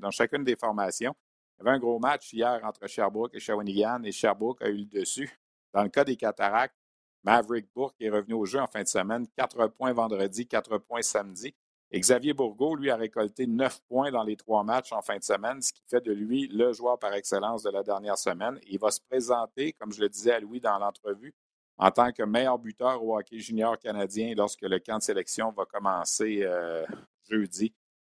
dans chacune des formations. Il y avait un gros match hier entre Sherbrooke et Shawinigan et Sherbrooke a eu le dessus. Dans le cas des cataractes, Maverick Bourque est revenu au jeu en fin de semaine. Quatre points vendredi, quatre points samedi. Xavier Bourgault, lui, a récolté neuf points dans les trois matchs en fin de semaine, ce qui fait de lui le joueur par excellence de la dernière semaine. Il va se présenter, comme je le disais à Louis dans l'entrevue, en tant que meilleur buteur au hockey junior canadien lorsque le camp de sélection va commencer euh, jeudi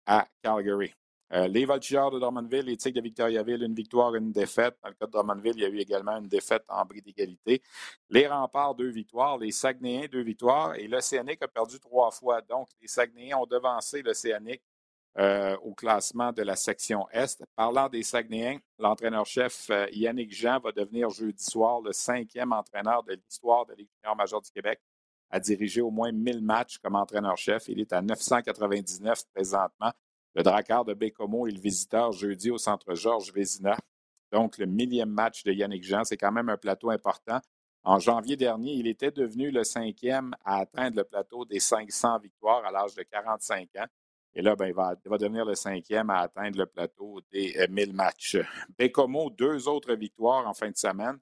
à Calgary. Euh, les Voltigeurs de Drummondville, les Tigres de Victoriaville, une victoire, une défaite. Dans le cas de Drummondville, il y a eu également une défaite en bris d'égalité. Les Remparts, deux victoires. Les Saguenayens, deux victoires. Et l'Océanique a perdu trois fois. Donc, les Saguenayens ont devancé l'Océanique euh, au classement de la section Est. Parlant des Saguenayens, l'entraîneur-chef euh, Yannick Jean va devenir jeudi soir le cinquième entraîneur de l'histoire de l'Équipe majeure du Québec à diriger au moins 1000 matchs comme entraîneur-chef. Il est à 999 présentement. Le Dracard de Bécomo est le visiteur jeudi au centre Georges Vézina. Donc, le millième match de Yannick Jean, c'est quand même un plateau important. En janvier dernier, il était devenu le cinquième à atteindre le plateau des 500 victoires à l'âge de 45 ans. Et là, ben, il, va, devenir le cinquième à atteindre le plateau des 1000 euh, matchs. Bécomo, deux autres victoires en fin de semaine.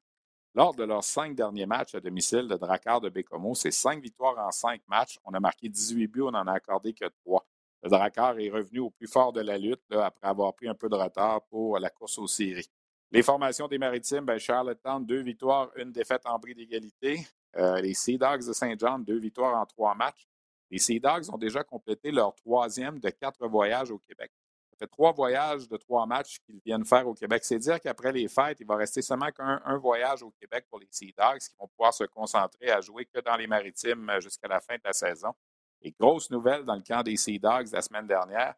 Lors de leurs cinq derniers matchs à domicile, de Dracard de Bécomo, c'est cinq victoires en cinq matchs. On a marqué 18 buts, on n'en a accordé que trois. Le Drakkar est revenu au plus fort de la lutte après avoir pris un peu de retard pour la course aux séries. Les formations des Maritimes, ben Charlottetown, deux victoires, une défaite en bris d'égalité. Euh, les Sea Dogs de Saint John, deux victoires en trois matchs. Les Sea Dogs ont déjà complété leur troisième de quatre voyages au Québec. Ça fait trois voyages de trois matchs qu'ils viennent faire au Québec. C'est dire qu'après les fêtes, il va rester seulement qu'un voyage au Québec pour les Sea Dogs qui vont pouvoir se concentrer à jouer que dans les maritimes euh, jusqu'à la fin de la saison. Et grosse nouvelle dans le camp des Sea Dogs la semaine dernière,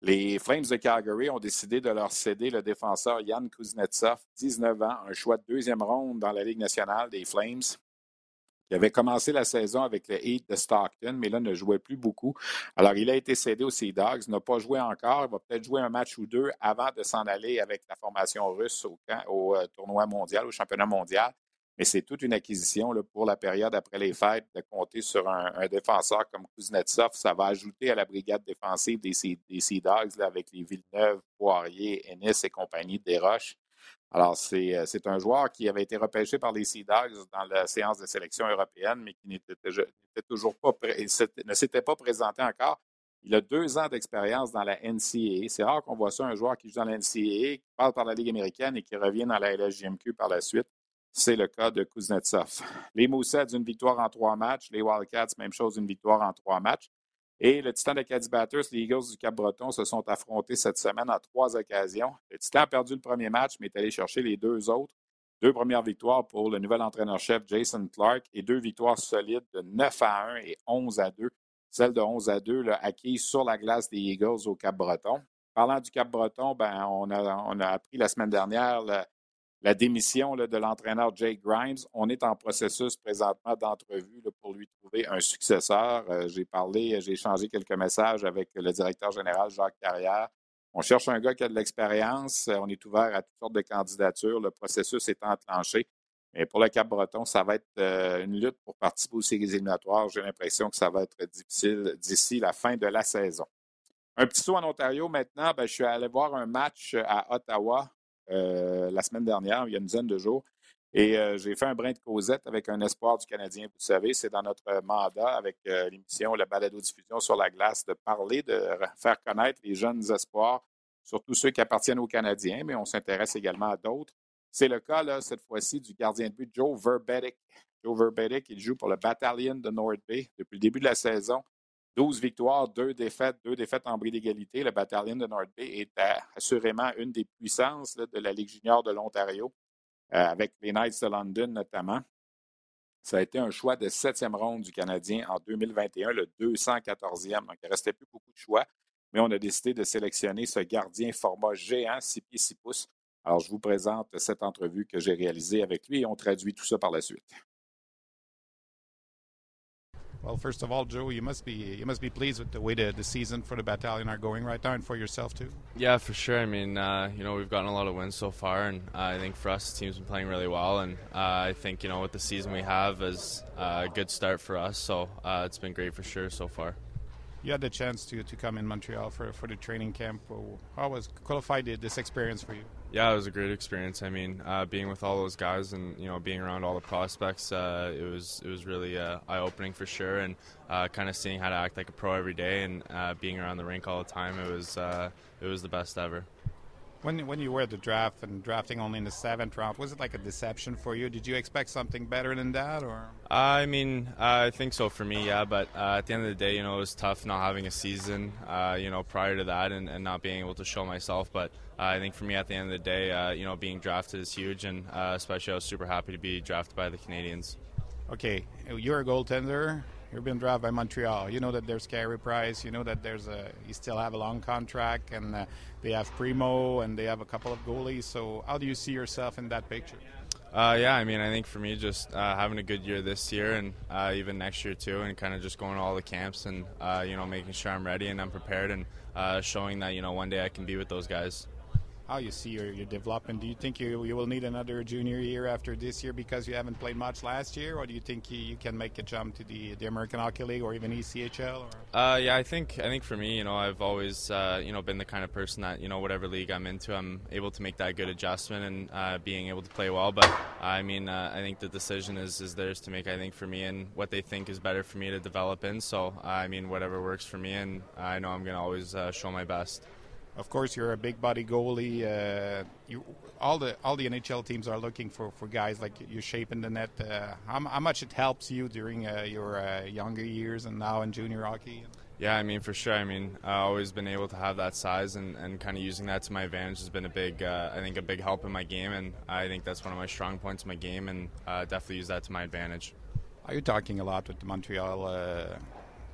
les Flames de Calgary ont décidé de leur céder le défenseur Yann Kuznetsov, 19 ans, un choix de deuxième ronde dans la Ligue nationale des Flames, qui avait commencé la saison avec le Heat de Stockton, mais là ne jouait plus beaucoup. Alors, il a été cédé aux Sea Dogs, n'a pas joué encore. Il va peut-être jouer un match ou deux avant de s'en aller avec la formation russe au, au euh, tournoi mondial, au championnat mondial. Mais c'est toute une acquisition pour la période après les fêtes de compter sur un, défenseur comme Kuznetsov. Ça va ajouter à la brigade défensive des, Sea Dogs avec les Villeneuve, Poirier, Ennis et compagnie des Roches. Alors, euh, c'est un joueur qui avait été repêché par les Sea Dogs dans la séance de sélection européenne, mais qui n'était toujours pas ne s'était pas présenté encore. Il a deux ans d'expérience dans la NCAA. C'est rare qu'on voit ça, un joueur qui joue dans la NCAA, qui parle par la Ligue américaine et qui revient dans la LSGMQ par la suite. C'est le cas de Kuznetsov. Les Moussets, une victoire en trois matchs. Les Wildcats, même chose, une victoire en trois matchs. Et le Titan de Caddy Batters, les Eagles du Cap-Breton se sont affrontés cette semaine en trois occasions. Le Titan a perdu le premier match, mais est allé chercher les deux autres. Deux premières victoires pour le nouvel entraîneur-chef Jason Clark et deux victoires solides de 9 à 1 et 11 à 2. Celle de 11 à 2 acquise sur la glace des Eagles au Cap-Breton. Parlant du Cap-Breton, ben, on, a, on a appris la semaine dernière la démission de l'entraîneur Jake Grimes. On est en processus présentement d'entrevue pour lui trouver un successeur. Euh, j'ai parlé, j'ai échangé quelques messages avec le directeur général Jacques Carrière. On cherche un gars qui a de l'expérience. Euh, on est ouvert à toutes sortes de candidatures. Le processus est enclenché. Mais pour le Cap-Breton, ça va être euh, une lutte pour participer aux séries éliminatoires. J'ai l'impression que ça va être difficile d'ici la fin de la saison. Un petit saut en Ontario maintenant. Ben, je suis allé voir un match à Ottawa euh, la semaine dernière, il y a une dizaine de jours. Et euh, j'ai fait un brin de causette avec un espoir du Canadien. Vous savez, c'est dans notre mandat avec euh, l'émission Le Balado-diffusion sur la glace de parler, de faire connaître les jeunes espoirs, surtout ceux qui appartiennent aux Canadiens, mais on s'intéresse également à d'autres. C'est le cas, cette fois-ci, du gardien de but Joe Verbetic. Joe Verbetic, il joue pour le Battalion de North Bay depuis le début de la saison. 12 victoires, 2 défaites, 2 défaites en bris d'égalité. Le bataillon de North Bay est assurément une des puissances de la Ligue junior de l'Ontario, euh, avec les Knights de London notamment. Ça a été un choix de septième ronde du Canadien en 2021, le 214e. Donc, il ne restait plus beaucoup de choix, mais on a décidé de sélectionner ce gardien format géant, 6 pieds 6 pouces. Alors, je vous présente cette entrevue que j'ai réalisée avec lui et on traduit tout ça par la suite. Well, first of all, Joe, you must be you must be pleased with the way the, the season for the battalion are going right now, and for yourself too. Yeah, for sure. I mean, uh, you know, we've gotten a lot of wins so far, and uh, I think for us, the team's been playing really well, and uh, I think you know, with the season we have, is uh, a good start for us. So uh, it's been great for sure so far. You had the chance to, to come in Montreal for, for the training camp. How was qualified this experience for you? Yeah, it was a great experience. I mean, uh, being with all those guys and you know being around all the prospects, uh, it was it was really uh, eye opening for sure. And uh, kind of seeing how to act like a pro every day and uh, being around the rink all the time, it was uh, it was the best ever. When when you were at the draft and drafting only in the seventh round, was it like a deception for you? Did you expect something better than that, or? I mean, I think so for me, yeah. But uh, at the end of the day, you know, it was tough not having a season, uh, you know, prior to that, and, and, not being able to show myself. But I think for me, at the end of the day, uh, you know, being drafted is huge, and uh, especially I was super happy to be drafted by the Canadians. Okay, you're a goaltender you're being drafted by Montreal. You know that there's Carey Price. You know that there's a you still have a long contract, and uh, they have Primo, and they have a couple of goalies. So how do you see yourself in that picture? Uh, yeah, I mean, I think for me, just uh, having a good year this year and uh, even next year too, and kind of just going to all the camps and uh, you know making sure I'm ready and I'm prepared and uh, showing that you know one day I can be with those guys how you see your, your development. Do you think you, you will need another junior year after this year because you haven't played much last year, or do you think you, you can make a jump to the, the American Hockey League or even ECHL? Or? Uh, yeah, I think I think for me, you know, I've always uh, you know been the kind of person that you know whatever league I'm into, I'm able to make that good adjustment and uh, being able to play well. But I mean, uh, I think the decision is is theirs to make. I think for me and what they think is better for me to develop in. So I mean, whatever works for me, and I know I'm going to always uh, show my best. Of course, you're a big body goalie. Uh, you, all the all the NHL teams are looking for, for guys like you shaping the net. Uh, how, how, much it helps you during uh, your uh, younger years and now in junior hockey? Yeah, I mean, for sure. I mean, I've always been able to have that size and, and kind of using that to my advantage has been a big, uh, I think, a big help in my game. And I think that's one of my strong points in my game and uh, definitely use that to my advantage. Are you talking a lot with the Montreal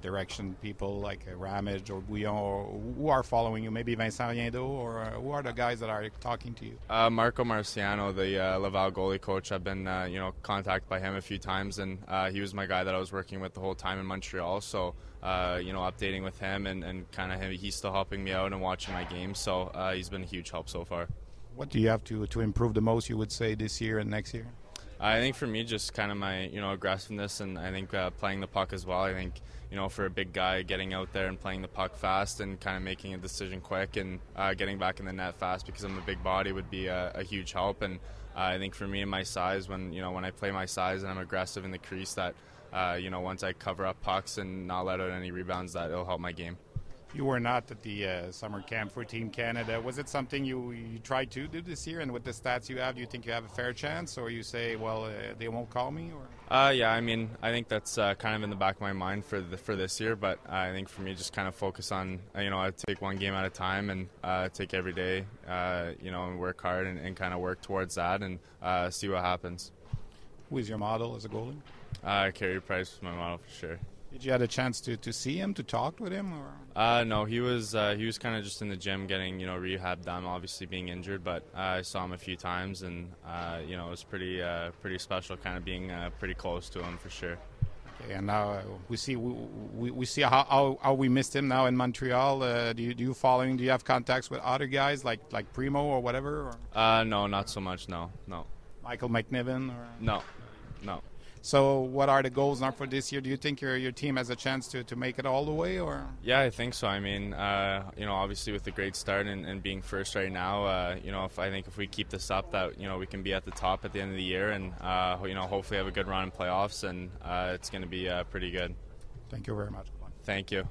direction people like Ramage or Bouillon or who are following you? Maybe Vincent Riendo or uh, who are the guys that are talking to you? Uh, Marco Marciano, the uh, Laval goalie coach. I've been uh, you know contacted by him a few times, and uh, he was my guy that I was working with the whole time in Montreal. So you know updating with him and, and kind of he's still helping me out and watching my games. So he's been a huge help so far. What do you have to to improve the most? You would say this year and next year? I think for me, just kind of my you know aggressiveness and I think uh, playing the puck as well. I think you know for a big guy, getting out there and playing the puck fast and kind of making a decision quick and uh, getting back in the net fast because I'm a big body would be a, a huge help. And uh, I think for me and my size, when you know when I play my size and I'm aggressive in the crease, that uh, you know once I cover up pucks and not let out any rebounds, that it'll help my game. You were not at the uh, summer camp for Team Canada. Was it something you, you tried to do this year? And with the stats you have, do you think you have a fair chance, or you say, well, uh, they won't call me? Or? Uh, yeah, I mean, I think that's uh, kind of in the back of my mind for the, for this year. But I think for me, just kind of focus on you know, I take one game at a time and uh, take every day, uh, you know, and work hard and, and kind of work towards that and see what happens. Who is your model as a goalie? Uh, Carey Price was my model for sure. Did you had a chance to, to see him, to talk with him, or? Uh, no, he was uh, he was kind of just in the gym getting you know rehab done, obviously being injured. But uh, I saw him a few times, and uh, you know it was pretty uh, pretty special, kind of being uh, pretty close to him for sure. Okay, and now we see we, we, we see how, how, how we missed him now in Montreal. do you do you following? Do you have contacts with other guys like like Primeau or whatever? Or? no, not so much. No, no. Michael McNiven or no, no. So, what are the goals now for this year? Do you think your your team has a chance to, to make it all the way, or? Yeah, I think so. I mean, uh, you know, obviously with the great start and, and being first right now, uh, you know, if I think if we keep this up, that you know we can be at the top at the end of the year, and uh, you know, hopefully have a good run in playoffs, and uh, it's going to be uh, pretty good. Thank you very much. Thank you.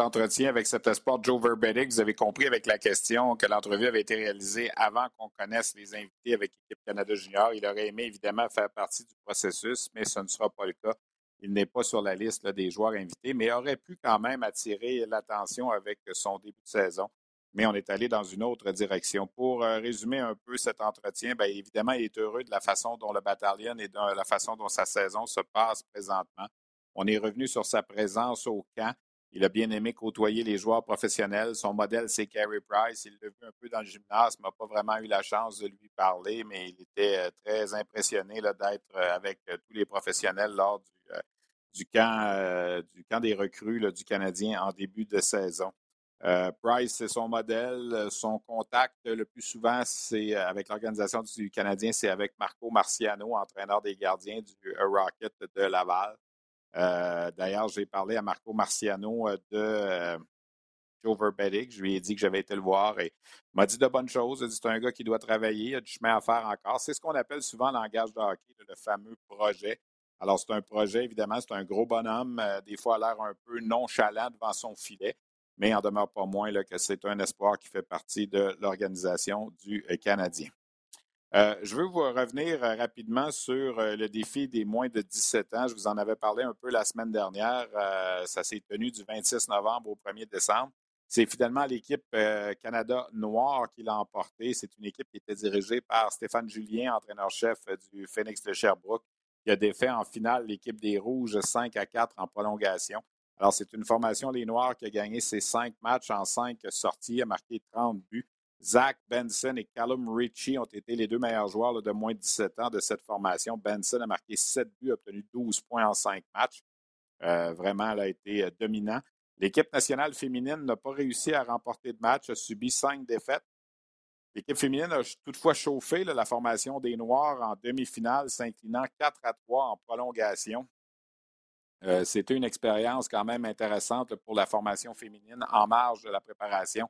Entretien avec cet espoir Joe Verbetic. Vous avez compris avec la question que l'entrevue avait été réalisée avant qu'on connaisse les invités avec l'équipe Canada Junior. Il aurait aimé évidemment faire partie du processus, mais ce ne sera pas le cas. Il n'est pas sur la liste des joueurs invités, mais aurait pu quand même attirer l'attention avec son début de saison. Mais on est allé dans une autre direction. Pour euh, résumer un peu cet entretien, bien, évidemment, il est heureux de la façon dont le bataillon et de la façon dont sa saison se passe présentement. On est revenu sur sa présence au camp. Il a bien aimé côtoyer les joueurs professionnels. Son modèle, c'est Carey Price. Il l'a vu un peu dans le gymnase, n'a pas vraiment eu la chance de lui parler, mais il était euh, très impressionné d'être euh, avec euh, tous les professionnels lors du camp des recrues du Canadien en début de saison. Price, c'est son modèle. Son contact le plus souvent, c'est avec l'organisation du Canadien, c'est avec Marco Marciano, entraîneur des gardiens du Rocket de Laval. Euh, d'ailleurs, j'ai parlé à Marco Marciano euh, de euh, Joe Verbetic. Je lui ai dit que j'avais été le voir et m'a dit de bonnes choses. Il a dit c'est un gars qui doit travailler, il a du chemin à faire encore. C'est ce qu'on appelle souvent langage de hockey, le fameux projet. Alors, c'est un projet, évidemment, c'est un gros bonhomme, des fois a l'air un peu nonchalant devant son filet, mais en demeure pas moins que c'est un espoir qui fait partie de l'organisation du Canadien. Euh, je veux vous revenir euh, rapidement sur euh, le défi des moins de 17 ans. Je vous en avais parlé un peu la semaine dernière. ça s'est tenu du 26 novembre au 1er décembre. C'est finalement l'équipe Canada Noir qui l'a emporté. C'est une équipe qui était dirigée par Stéphane Julien, entraîneur-chef du Phoenix de Sherbrooke, qui a défait en finale l'équipe des Rouges 5 à 4 en prolongation. Alors, c'est une formation, les Noirs, qui a gagné ses cinq matchs en cinq sorties, a marqué 30 buts. Zach Benson et Callum Ritchie ont été les deux meilleurs joueurs de moins de 17 ans de cette formation. Benson a marqué 7 buts, obtenu 12 points en 5 matchs. Euh, vraiment, elle a été euh, dominant. L'équipe nationale féminine n'a pas réussi à remporter de match, a subi 5 défaites. L'équipe féminine a toutefois chauffé la formation des Noirs en demi-finale, s'inclinant 4 à 3 en prolongation. Euh, c'était une expérience quand même intéressante pour la formation féminine en marge de la préparation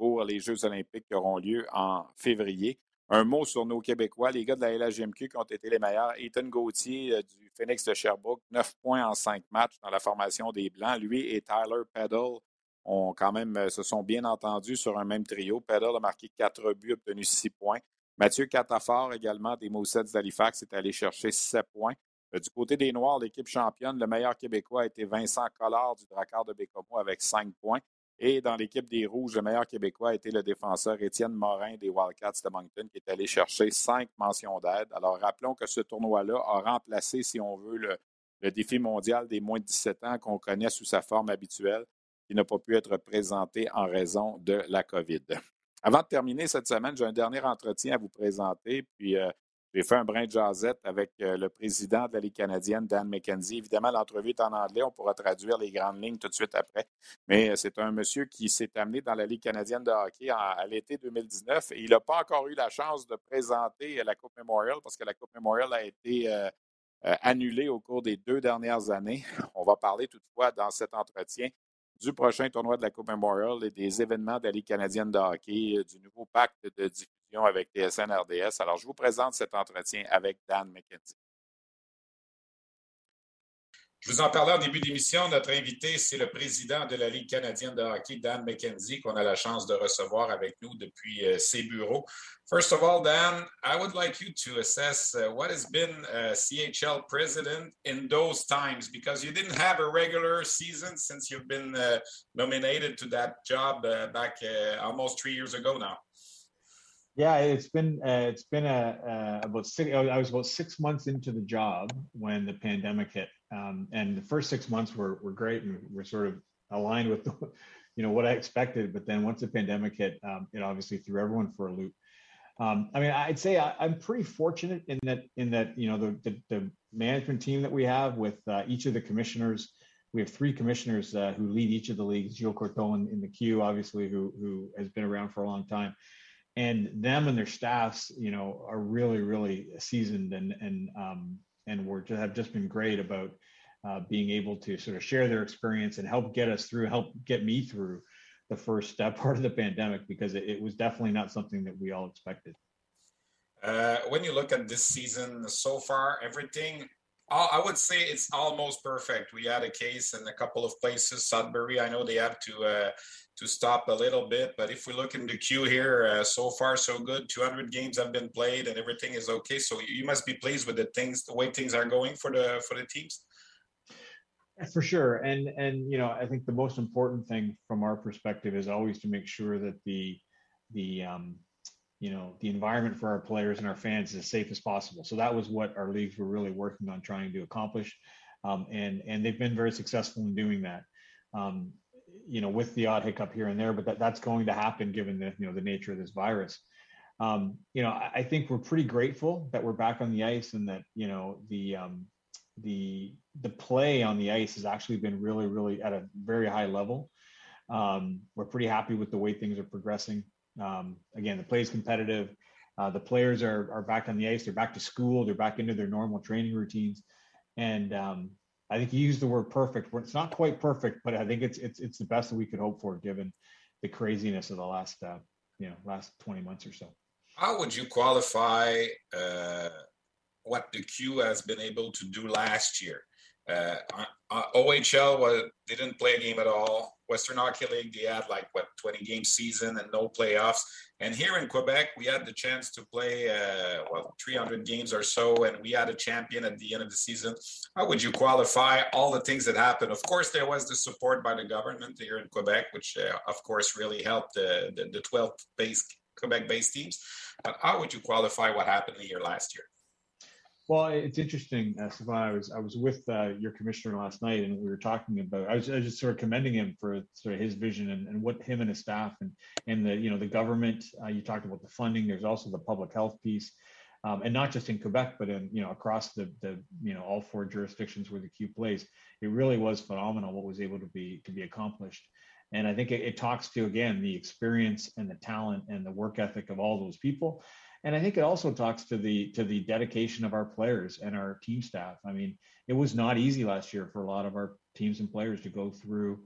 pour les Jeux olympiques qui auront lieu en février. Un mot sur nos Québécois, les gars de la LHMQ qui ont été les meilleurs. Ethan Gauthier euh, du Phoenix de Sherbrooke, 9 points en 5 matchs dans la formation des Blancs. Lui et Tyler Peddle ont quand même se sont bien entendus sur un même trio. Pedal a marqué quatre buts, obtenu six points. Mathieu Catafort également des Moussets d'Halifax est allé chercher sept points. Du côté des Noirs, l'équipe championne, le meilleur Québécois a été Vincent Collard du Drakkar de Bécomo avec cinq points. Et dans l'équipe des Rouges, le meilleur Québécois a été le défenseur Étienne Morin des Wildcats de Moncton, qui est allé chercher cinq mentions d'aide. Alors, rappelons que ce tournoi-là a remplacé, si on veut, le, défi mondial des moins de 17 ans qu'on connaît sous sa forme habituelle, qui n'a pas pu être présenté en raison de la COVID. Avant de terminer cette semaine, j'ai un dernier entretien à vous présenter, puis euh, j'ai fait un brin de jasette avec euh, le président de la Ligue canadienne, Dan McKenzie. Évidemment, l'entrevue est en anglais. On pourra traduire les grandes lignes tout de suite après. Mais euh, c'est un monsieur qui s'est amené dans la Ligue canadienne de hockey à l'été 2019 et il n'a pas encore eu la chance de présenter la Coupe Memorial parce que la Coupe Memorial a été euh, annulée au cours des deux dernières années. On va parler toutefois dans cet entretien du prochain tournoi de la Coupe Memorial et des événements de la Ligue canadienne de hockey, du nouveau pacte de diffusion avec TSN RDS. Alors, je vous présente cet entretien avec Dan McKenzie. Je vous en parlais en début d'émission. Notre invité, c'est le président de la Ligue canadienne de hockey, Dan McKenzie, qu'on a la chance de recevoir avec nous depuis euh, ses bureaux. First of all, Dan, I would like you to assess uh, what has been uh, CHL president in those times? Because you didn't have a regular season since you've been uh, nominated to that job uh, back almost three years ago now. Yeah, it's been uh, it's been a, about six. I was about six months into the job when the pandemic hit, um, and the first six months were were great and we're sort of aligned with, [LAUGHS] you know, what I expected. But then once the pandemic hit, um, it obviously threw everyone for a loop. Um, I mean, I'd say I, am pretty fortunate in that in that you know the the, the management team that we have with uh, each of the commissioners. We have three commissioners uh, who lead each of the leagues. Gilles Corton in, in the queue, obviously, who who has been around for a long time and them and their staffs, you know, are really, really seasoned and and um, and were have just been great about uh, being able to sort of share their experience and help get us through, help get me through the first step [LAUGHS] part of the pandemic because it, it was definitely not something that we all expected. Uh, when you look at this season so far, everything I would say it's almost perfect. We had a case in a couple of places. Sudbury, I know they have to uh, to stop a little bit, but if we look in the queue here, uh, so far so good. 200 games have been played, and everything is okay. So you must be pleased with the things, the way things are going for the for the teams. For sure, and and you know, I think the most important thing from our perspective is always to make sure that the the um, you know the environment for our players and our fans is as safe as possible. So that was what our leagues were really working on trying to accomplish, um, and and they've been very successful in doing that. Um, you know, with the odd hiccup here and there, but that, that's going to happen given the you know the nature of this virus. Um, you know, I, I, think we're pretty grateful that we're back on the ice and that you know the um, the the play on the ice has actually been really really at a very high level. Um, we're pretty happy with the way things are progressing. Um, again, the play is competitive. Uh, the players are are back on the ice. They're back to school. They're back into their normal training routines, and um, I think you used the word perfect. It's not quite perfect, but I think it's it's it's the best that we could hope for given the craziness of the last uh, you know last twenty months or so. How would you qualify uh, what the Q has been able to do last year? Uh, OHL was they didn't play a game at all. Western Hockey League they had like what 20 game season and no playoffs. And here in Quebec we had the chance to play uh, well 300 games or so, and we had a champion at the end of the season. How would you qualify all the things that happened? Of course, there was the support by the government here in Quebec, which uh, of course really helped the the, the 12 base Quebec based teams. But how would you qualify what happened year last year? Well, it's interesting, uh, Stefan. I was I was with uh, your commissioner last night, and we were talking about. I was, I was, just sort of commending him for sort of his vision and, and what him and his staff and and the you know the government. Uh, you talked about the funding. There's also the public health piece, um, and not just in Quebec, but in you know across the the you know all four jurisdictions where the Q plays. It really was phenomenal what was able to be to be accomplished. And I think it, it talks to again the experience and the talent and the work ethic of all those people and I think it also talks to the to the dedication of our players and our team staff. I mean, it was not easy last year for a lot of our teams and players to go through,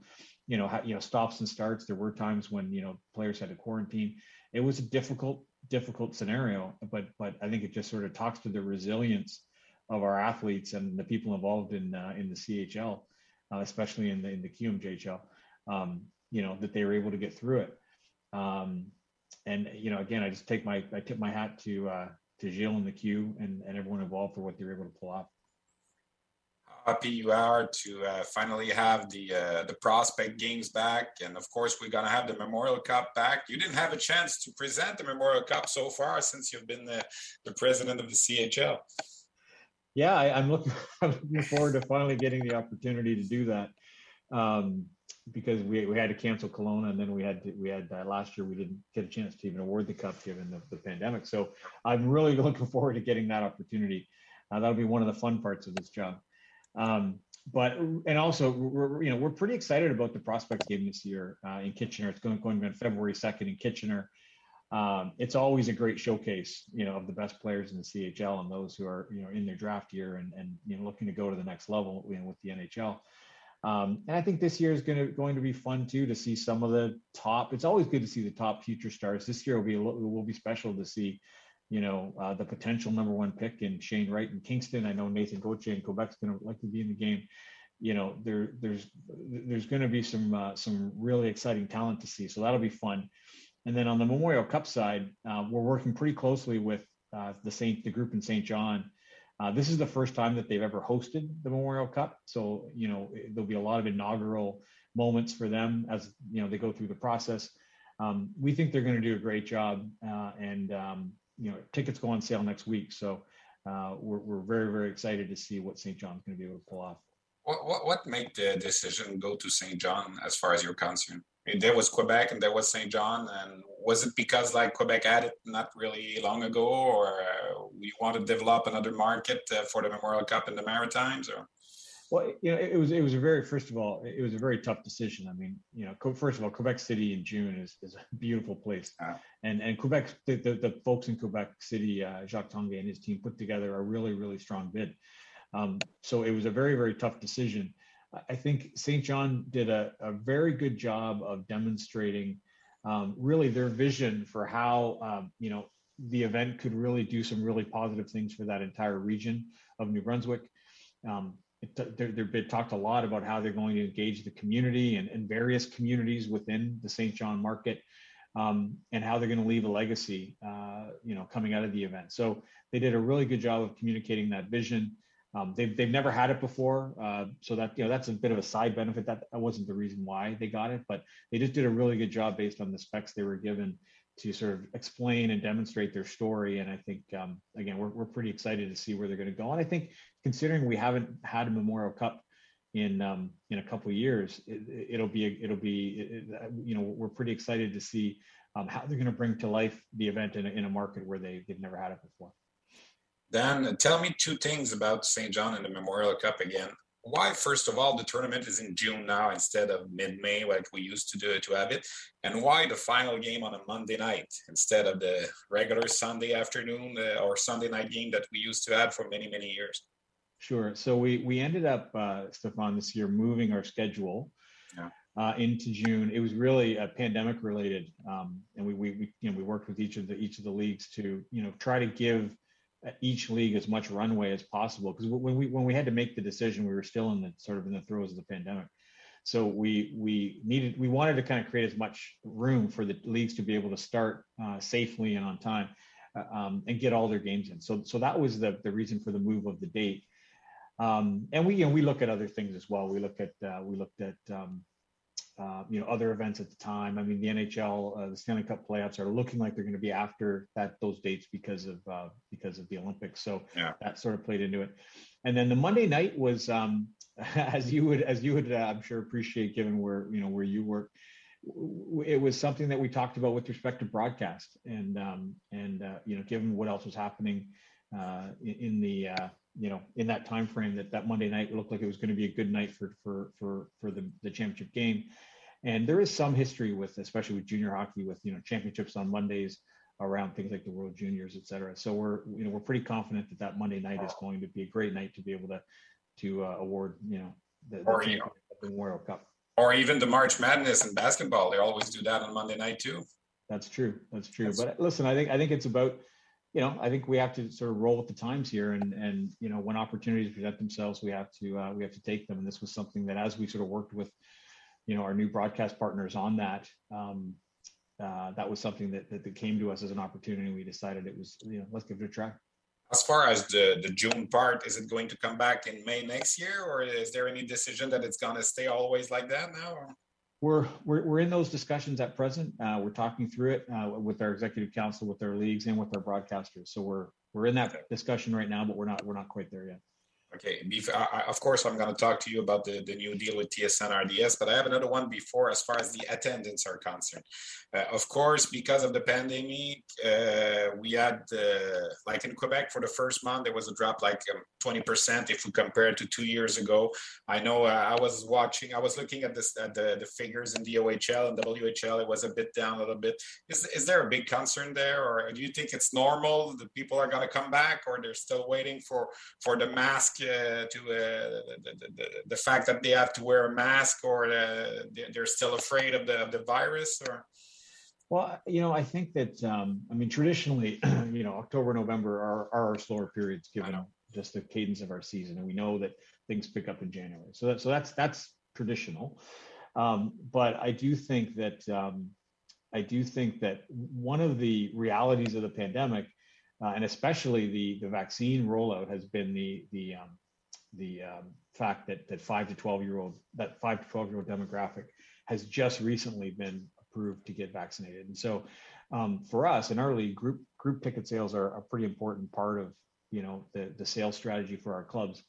you know, you know, stops and starts. There were times when you know players had to quarantine. It was a difficult difficult scenario, but but I think it just sort of talks to the resilience of our athletes and the people involved in uh, in the CHL, uh, especially in the in the QMJHL. Um, you know that they were able to get through it. Um, and you know, again, I just take my I tip my hat to uh, to Gilles and the Q and, and everyone involved for what they were able to pull off. Happy you are to uh, finally have the uh, the prospect games back, and of course we're gonna have the Memorial Cup back. You didn't have a chance to present the Memorial Cup so far since you've been the, the president of the CHL. Yeah, I, am looking [LAUGHS] I'm looking forward to finally getting the opportunity to do that. Um, because we, we had to cancel Kelowna and then we had to, we had uh, last year we didn't get a chance to even award the cup given the, the pandemic. So I'm really [LAUGHS] looking forward to getting that opportunity. Uh, that'll be one of the fun parts of this job. Um, but and also we're you know we're pretty excited about the prospects game this year uh, in Kitchener. It's going going to be on February 2nd in Kitchener. Um, it's always a great showcase, you know, of the best players in the CHL and those who are you know in their draft year and and you know looking to go to the next level you know, with the NHL. Um, and I think this year is going to going to be fun too to see some of the top. It's always good to see the top future stars. This year will be will be special to see, you know, uh, the potential number one pick in Shane Wright in Kingston. I know Nathan Gauthier and Quebec's going to like to be in the game. You know, there there's there's going to be some uh, some really exciting talent to see. So that'll be fun. And then on the Memorial Cup side, uh, we're working pretty closely with uh, the Saint the group in St. John uh, this is the first time that they've ever hosted the Memorial Cup, so you know there'll be a lot of inaugural moments for them as you know they go through the process. Um, we think they're going to do a great job, uh, and um, you know tickets go on sale next week, so uh, we're we're very very excited to see what St. John's going to be able to pull off. What what what made the decision go to St. John as far as you're concerned? There was Quebec and there was St. John, and was it because like Quebec had it not really long ago, or we want to develop another market uh, for the Memorial Cup in the Maritimes, or? Well, you know, it was it was a very first of all, it was a very tough decision. I mean, you know, first of all, Quebec City in June is, is a beautiful place, ah. and and Quebec, the, the, the folks in Quebec City, uh, Jacques Tanguay and his team put together a really really strong bid. Um, so it was a very very tough decision. I think St. John did a, a very good job of demonstrating um, really their vision for how um, you know the event could really do some really positive things for that entire region of New Brunswick. Um, they're talked a lot about how they're going to engage the community and, and various communities within the St. John market, um, and how they're going to leave a legacy, uh, you know, coming out of the event. So they did a really good job of communicating that vision. Um, they've, they've never had it before, uh, so that you know that's a bit of a side benefit. That, that wasn't the reason why they got it, but they just did a really good job based on the specs they were given to sort of explain and demonstrate their story. And I think um, again, we're we're pretty excited to see where they're going to go. And I think considering we haven't had a Memorial Cup in um, in a couple years, it, will be it'll be it, you know we're pretty excited to see um, how they're going to bring to life the event in a, in a market where they they've never had it before. Dan, tell me two things about St. John and the Memorial Cup again. Why, first of all, the tournament is in June now instead of mid-May like we used to do it to have it, and why the final game on a Monday night instead of the regular Sunday afternoon uh, or Sunday night game that we used to have for many many years? Sure. So we we ended up, uh, Stefan, this year moving our schedule. Yeah. Uh, into June. It was really a pandemic related, um, and we, we, we you know we worked with each of the each of the leagues to you know try to give each league as much runway as possible because when we when we had to make the decision we were still in the sort of in the throes of the pandemic. So we we needed we wanted to kind of create as much room for the leagues to be able to start uh, safely and on time uh, um, and get all their games in. So so that was the the reason for the move of the date. Um, and we know we look at other things as well. We look at uh, we looked at um, uh, you know other events at the time. I mean, the NHL, uh, the Stanley Cup playoffs are looking like they're going to be after that those dates because of uh, because of the Olympics. So yeah. that sort of played into it. And then the Monday night was, um, [LAUGHS] as you would as you would uh, I'm sure appreciate, given where you know where you work. It was something that we talked about with respect to broadcast, and um, and uh, you know, given what else was happening uh, in the you know in that time frame that that Monday night looked like it was going to be a good night for for for for the the championship game. And there is some history with, especially with junior hockey, with you know championships on Mondays around things like the World Juniors, et cetera. So we're you know we're pretty confident that that Monday night is going to be a great night to be able to to uh, award you know the, the, you know, the Memorial Cup. Or even the March Madness in basketball, they always do that on Monday night too. That's true. That's true. That's but listen, I think I think it's about you know, I think we have to sort of roll with the times here, and and you know, when opportunities present themselves, we have to uh, we have to take them. And this was something that, as we sort of worked with you know, our new broadcast partners on that. Um, uh, that was something that, that, that came to us as an opportunity. We decided it was, you know, let's give it a try. As far as the, the June part, is it going to come back in May next year, or is there any decision that it's going to stay always like that now? We're, we're, we're in those discussions at present. Uh, we're talking through it uh, with our executive council, with our leagues, and with our broadcasters. So we're we're in that discussion right now, but we're not we're not quite there yet. Okay, I, of course, I'm going to talk to you about the, the new deal with TSN RDS, but I have another one before as far as the attendance are concerned. Uh, of course, because of the pandemic, uh, we had, uh, like in Quebec, for the first month, there was a drop like um, 20% if we compare it to two years ago. I know uh, I was watching, I was looking at, this, at the, the figures in the OHL and WHL, it was a bit down a little bit. Is, is there a big concern there, or do you think it's normal that people are going to come back, or they're still waiting for, for the mask? Uh, to uh, the, the, the, fact that they have to wear a mask or uh, they're still afraid of the, of the virus or? Well you know i think that um, i mean traditionally [CLEARS THROAT] you know october november are, are our slower periods given just the cadence of our season. And we know that things pick up in january. So that, so that's that's traditional. Um, but i do think that um, i do think that one of the realities of the pandemic uh, and especially the the vaccine rollout has been the the um, the um, fact that that five to twelve year old that five to twelve year old demographic has just recently been approved to get vaccinated, and so um, for us in our group group ticket sales are a pretty important part of you know the the sales strategy for our clubs.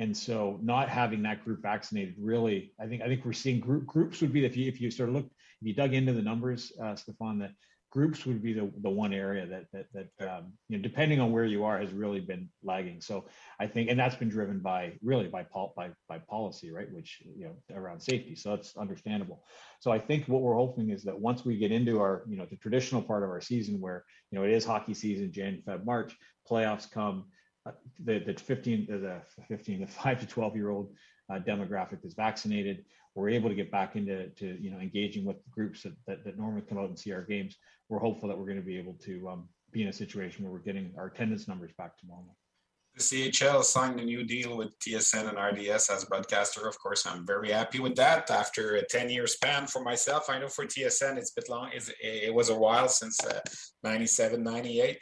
And so, not having that group vaccinated really, I think, I think we're seeing group groups would be if you if you sort of look, if you dug into the numbers, uh, Stefan, that groups would be the, the one area that that that um, you know depending on where you are has really been lagging. So i think and that's been driven by really by by by policy right which you know around safety. So that's understandable. So i think what we're hoping is that once we get into our you know the traditional part of our season where you know it is hockey season jan feb march playoffs come uh, the the 15 the 15 the 5 to 12 year old uh, demographic is vaccinated we're able to get back into to you know engaging with groups that, that, that normally come out and see our games we're hopeful that we're going to be able to um, be in a situation where we're getting our attendance numbers back to normal the CHL signed a new deal with TSN and RDS as broadcaster. Of course, I'm very happy with that. After a 10 year span for myself, I know for TSN it's a bit long. it was a while since uh, 97, 98.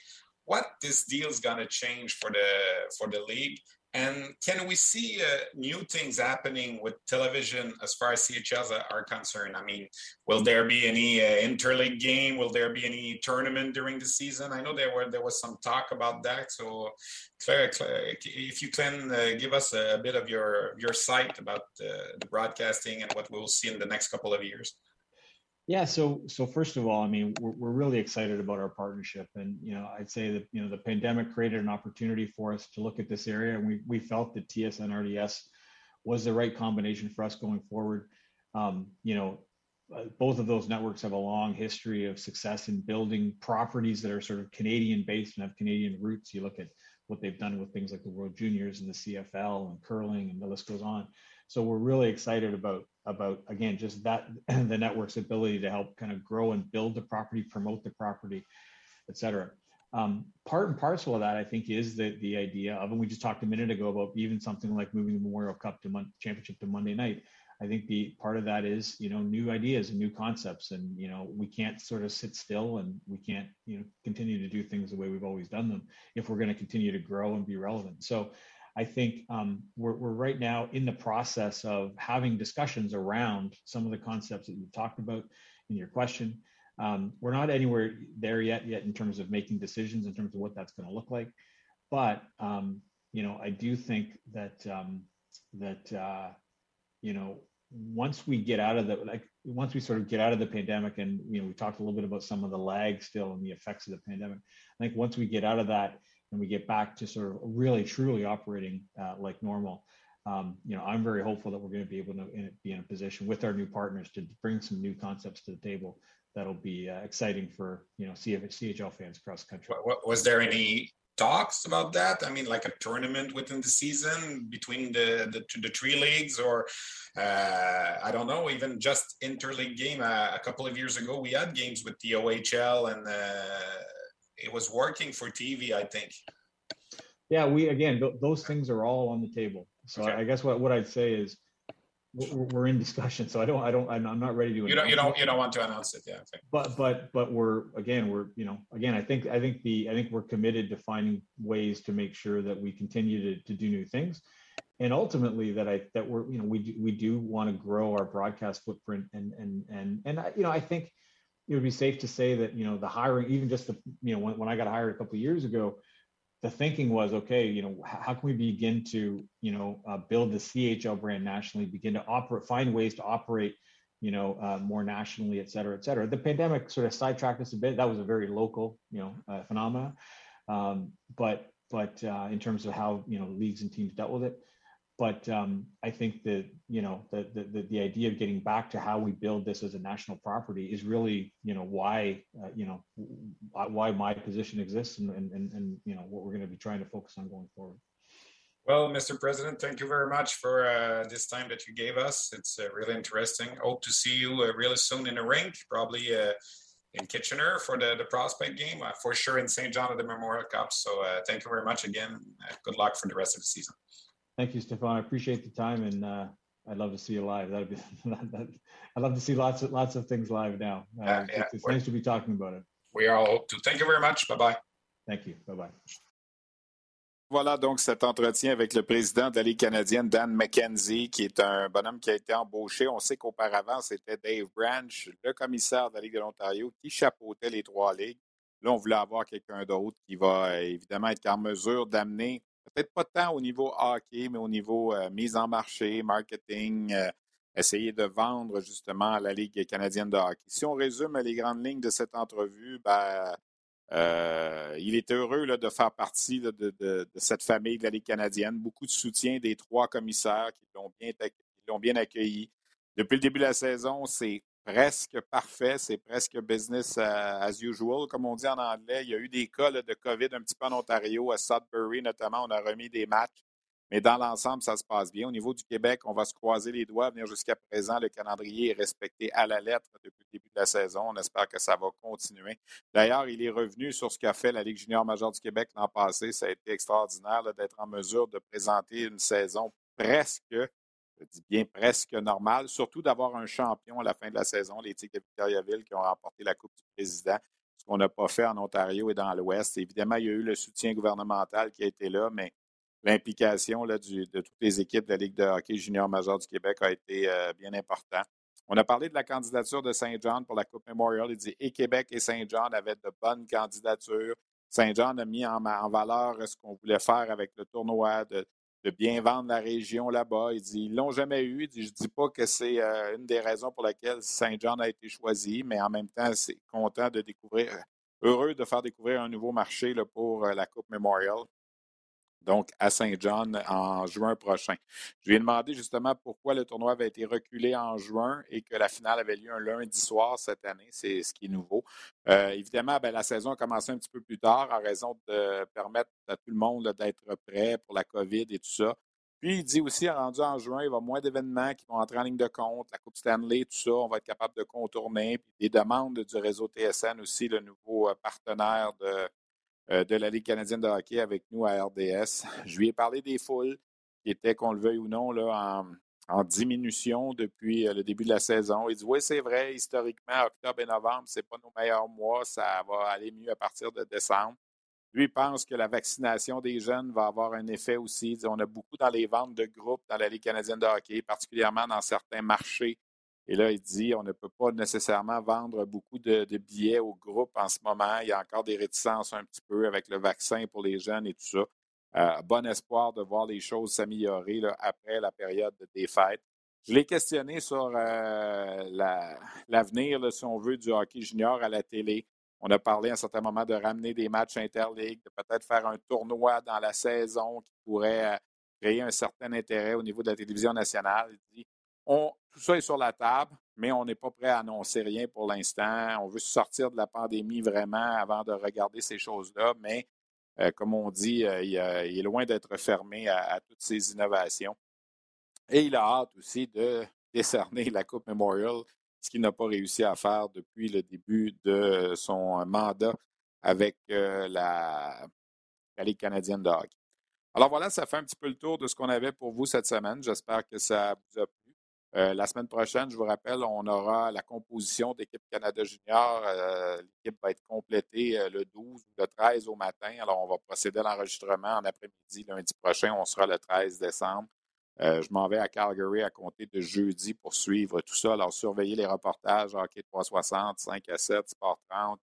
What this deal is going to change for the for the league and can we see uh, new things happening with television as far as CHLs are concerned? I mean, will there be any uh, interleague game? Will there be any tournament during the season? I know there were there was some talk about that. So, Claire, Claire if you can uh, give us a bit of your your sight about uh, the broadcasting and what we'll see in the next couple of years. Yeah, so so first of all, I mean, we're, we're really excited about our partnership, and you know, I'd say that you know the pandemic created an opportunity for us to look at this area, and we we felt that TSN RDS was the right combination for us going forward. Um, you know, uh, both of those networks have a long history of success in building properties that are sort of Canadian based and have Canadian roots. You look at what they've done with things like the World Juniors and the CFL and curling, and the list goes on. So we're really excited about about again just that [CLEARS THROAT] the network's ability to help kind of grow and build the property, promote the property, et cetera. Um, part and parcel of that, I think, is the the idea of, and we just talked a minute ago about even something like moving the Memorial Cup to Mon- championship to Monday night. I think the part of that is you know new ideas and new concepts, and you know we can't sort of sit still and we can't you know continue to do things the way we've always done them if we're going to continue to grow and be relevant. So I think um, we're, we're right now in the process of having discussions around some of the concepts that you've talked about in your question. Um, we're not anywhere there yet, yet in terms of making decisions in terms of what that's going to look like. But um, you know, I do think that um, that uh, you know once we get out of the like once we sort of get out of the pandemic and you know we talked a little bit about some of the lag still and the effects of the pandemic i think once we get out of that and we get back to sort of really truly operating uh, like normal, um, you know, I'm very hopeful that we're going to be able to in, be in a position with our new partners to bring some new concepts to the table that'll be uh, exciting for you know CHL fans across country. Was there any talks about that? I mean, like a tournament within the season between the the, the three leagues, or uh, I don't know, even just interleague game. Uh, a couple of years ago, we had games with the OHL and uh, it was working for TV, I think. Yeah, we again th- those things are all on the table. So okay. I guess what what I'd say is, we're in discussion, so I don't, I don't, I'm not ready to. You don't, you don't, you don't want to announce it, yeah. But, but, but we're again, we're, you know, again, I think, I think the, I think we're committed to finding ways to make sure that we continue to, to do new things, and ultimately that I, that we're, you know, we do, we do want to grow our broadcast footprint, and and and and I, you know, I think it would be safe to say that you know the hiring, even just the, you know, when, when I got hired a couple of years ago, the thinking was okay you know how can we begin to you know uh, build the chl brand nationally begin to operate find ways to operate you know uh, more nationally et cetera et cetera. The pandemic sort of sidetracked us a bit. That was a very local you know uh, phenomena um, but but uh, in terms of how you know leagues and teams dealt with it but um, I think that you know the, the the idea of getting back to how we build this as a national property is really you know why uh, you know why my position exists and, and and you know what we're going to be trying to focus on going forward. Well, Mr. President, thank you very much for uh, this time that you gave us. It's uh, really interesting. Hope to see you uh, really soon in the rink, probably uh, in Kitchener for the, the prospect game, uh, for sure in St. John at the Memorial Cup. So thank you very much again. good luck for the rest of the season. Thank you, Stefan. I appreciate the time, and uh, I'd love to see you live. That'd be. [LAUGHS] I'd love to see lots of lots of things live now. Uh, yeah. It's, it's nice to be talking about it. We all hope to. Thank you very much. Bye bye. Thank you. Bye bye. Voilà donc cet entretien avec le président de la Ligue canadienne, Dan McKenzie, qui est un bonhomme qui a été embauché. On sait qu'auparavant, c'était Dave Branch, le commissaire de la Ligue de l'Ontario, qui chapeautait les trois ligues. Là, on voulait avoir quelqu'un d'autre qui va euh, évidemment être en mesure d'amener peut-être pas tant au niveau hockey, mais au niveau euh, mise en marché, marketing, euh, essayer de vendre justement la Ligue canadienne de hockey. Si on résume les grandes lignes de cette entrevue, ben, euh, il est heureux de faire partie de, de, cette famille de la Ligue canadienne. Beaucoup de soutien des trois commissaires qui l'ont bien, bien accueilli. Depuis le début de la saison, c'est presque parfait. C'est presque business as usual, comme on dit en anglais. Il y a eu des cas de COVID un petit peu en Ontario, à Sudbury notamment. On a remis des matchs. Mais dans l'ensemble, ça se passe bien. Au niveau du Québec, on va se croiser les doigts. Venir jusqu'à présent, le calendrier est respecté à la lettre depuis le début de la saison. On espère que ça va continuer. D'ailleurs, il est revenu sur ce qu'a fait la Ligue junior majeure du Québec l'an passé. Ça a été extraordinaire d'être en mesure de présenter une saison presque je dis bien presque normal, surtout d'avoir un champion à la fin de la saison, les Tigres de Victoriaville qui ont remporté la Coupe du Président, ce qu'on n'a pas fait en Ontario et dans l'Ouest. Évidemment, il y a eu le soutien gouvernemental qui a été là, mais l'implication de toutes les équipes de la Ligue de hockey junior majeur du Québec a été euh, bien importante. On a parlé de la candidature de Saint-Jean pour la Coupe Memorial. Il dit et Québec et Saint-Jean avaient de bonnes candidatures. Saint-Jean a mis en, en valeur ce qu'on voulait faire avec le tournoi, de, de bien vendre la région là-bas. Il dit ils l'ont jamais eu. Il dit, je dis pas que c'est euh, une des raisons pour laquelle Saint-Jean a été choisi, mais en même temps, c'est content de découvrir, heureux de faire découvrir un nouveau marché pour euh, la Coupe Memorial donc à Saint-John en juin prochain. Je lui ai demandé justement pourquoi le tournoi avait été reculé en juin et que la finale avait lieu un lundi soir cette année. C'est ce qui est nouveau. Euh, évidemment, ben, la saison a commencé un petit peu plus tard en raison de permettre à tout le monde d'être prêt pour la COVID et tout ça. Puis il dit aussi, rendu en juin, il va moins d'événements qui vont entrer en ligne de compte, la Coupe Stanley, tout ça, on va être capable de contourner. Puis des demandes du réseau TSN aussi, le nouveau euh, partenaire de, euh, de la Ligue canadienne de hockey avec nous à RDS. [LAUGHS] Je lui ai parlé des foules qui étaient, qu'on le veuille ou non, là, en, diminution depuis euh, le début de la saison. Il dit Oui, c'est vrai, historiquement, octobre et novembre, ce pas nos meilleurs mois. Ça va aller mieux à partir de décembre. Lui pense que la vaccination des jeunes va avoir un effet aussi. On a beaucoup dans les ventes de groupes dans la Ligue canadienne de hockey, particulièrement dans certains marchés et là, il dit on ne peut pas nécessairement vendre beaucoup de, billets au groupe en ce moment. Il y a encore des réticences un petit peu avec le vaccin pour les jeunes et tout ça. Euh, bon espoir de voir les choses s'améliorer après la période des fêtes. Je l'ai questionné sur euh, l'avenir, si on veut, du hockey junior à la télé. On a parlé à un certain moment de ramener des matchs interligues, de peut-être faire un tournoi dans la saison qui pourrait euh, créer un certain intérêt au niveau de la télévision nationale. Il dit tout ça est sur la table, mais on n'est pas prêt à annoncer rien pour l'instant. On veut sortir de la pandémie vraiment avant de regarder ces choses-là, mais euh, comme on dit, euh, il, est loin d'être fermé à, toutes ces innovations. Et il a hâte aussi de [LAUGHS] décerner la Coupe Memorial, ce qu'il n'a pas réussi à faire depuis le début de son mandat avec euh, la, Ligue canadienne de hockey. Alors voilà, ça fait un petit peu le tour de ce qu'on avait pour vous cette semaine. J'espère que ça vous a plu. Euh, la semaine prochaine, je vous rappelle, on aura la composition d'équipe Canada Junior. Euh, l'équipe va être complétée euh, le 12 ou le 13 au matin. Alors, on va procéder à l'enregistrement en après-midi. Lundi prochain, on sera le 13 décembre. je m'en vais à Calgary à compter de jeudi pour suivre tout ça. Alors, surveillez les reportages Hockey 360, 5 à 7, Sport 30,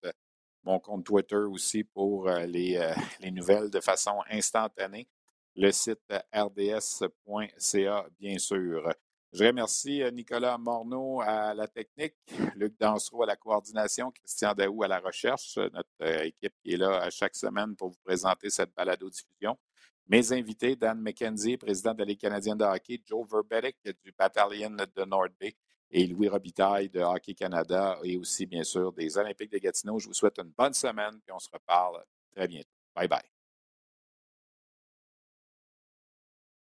mon compte Twitter aussi pour les, [LAUGHS] les nouvelles de façon instantanée. Le site rds.ca, bien sûr. Je remercie euh, Nicolas Morneau à la technique, Luc Dansereau à la coordination, Christian Daou à la recherche, notre euh, équipe qui est là à chaque semaine pour vous présenter cette balado-diffusion. Mes invités, Dan McKenzie, président de la Ligue canadienne de hockey, Joe Verbetic du Battalion de North Bay et Louis Robitaille de Hockey Canada et aussi, bien sûr, des Olympiques de Gatineau. Je vous souhaite une bonne semaine et on se reparle très bientôt. Bye bye.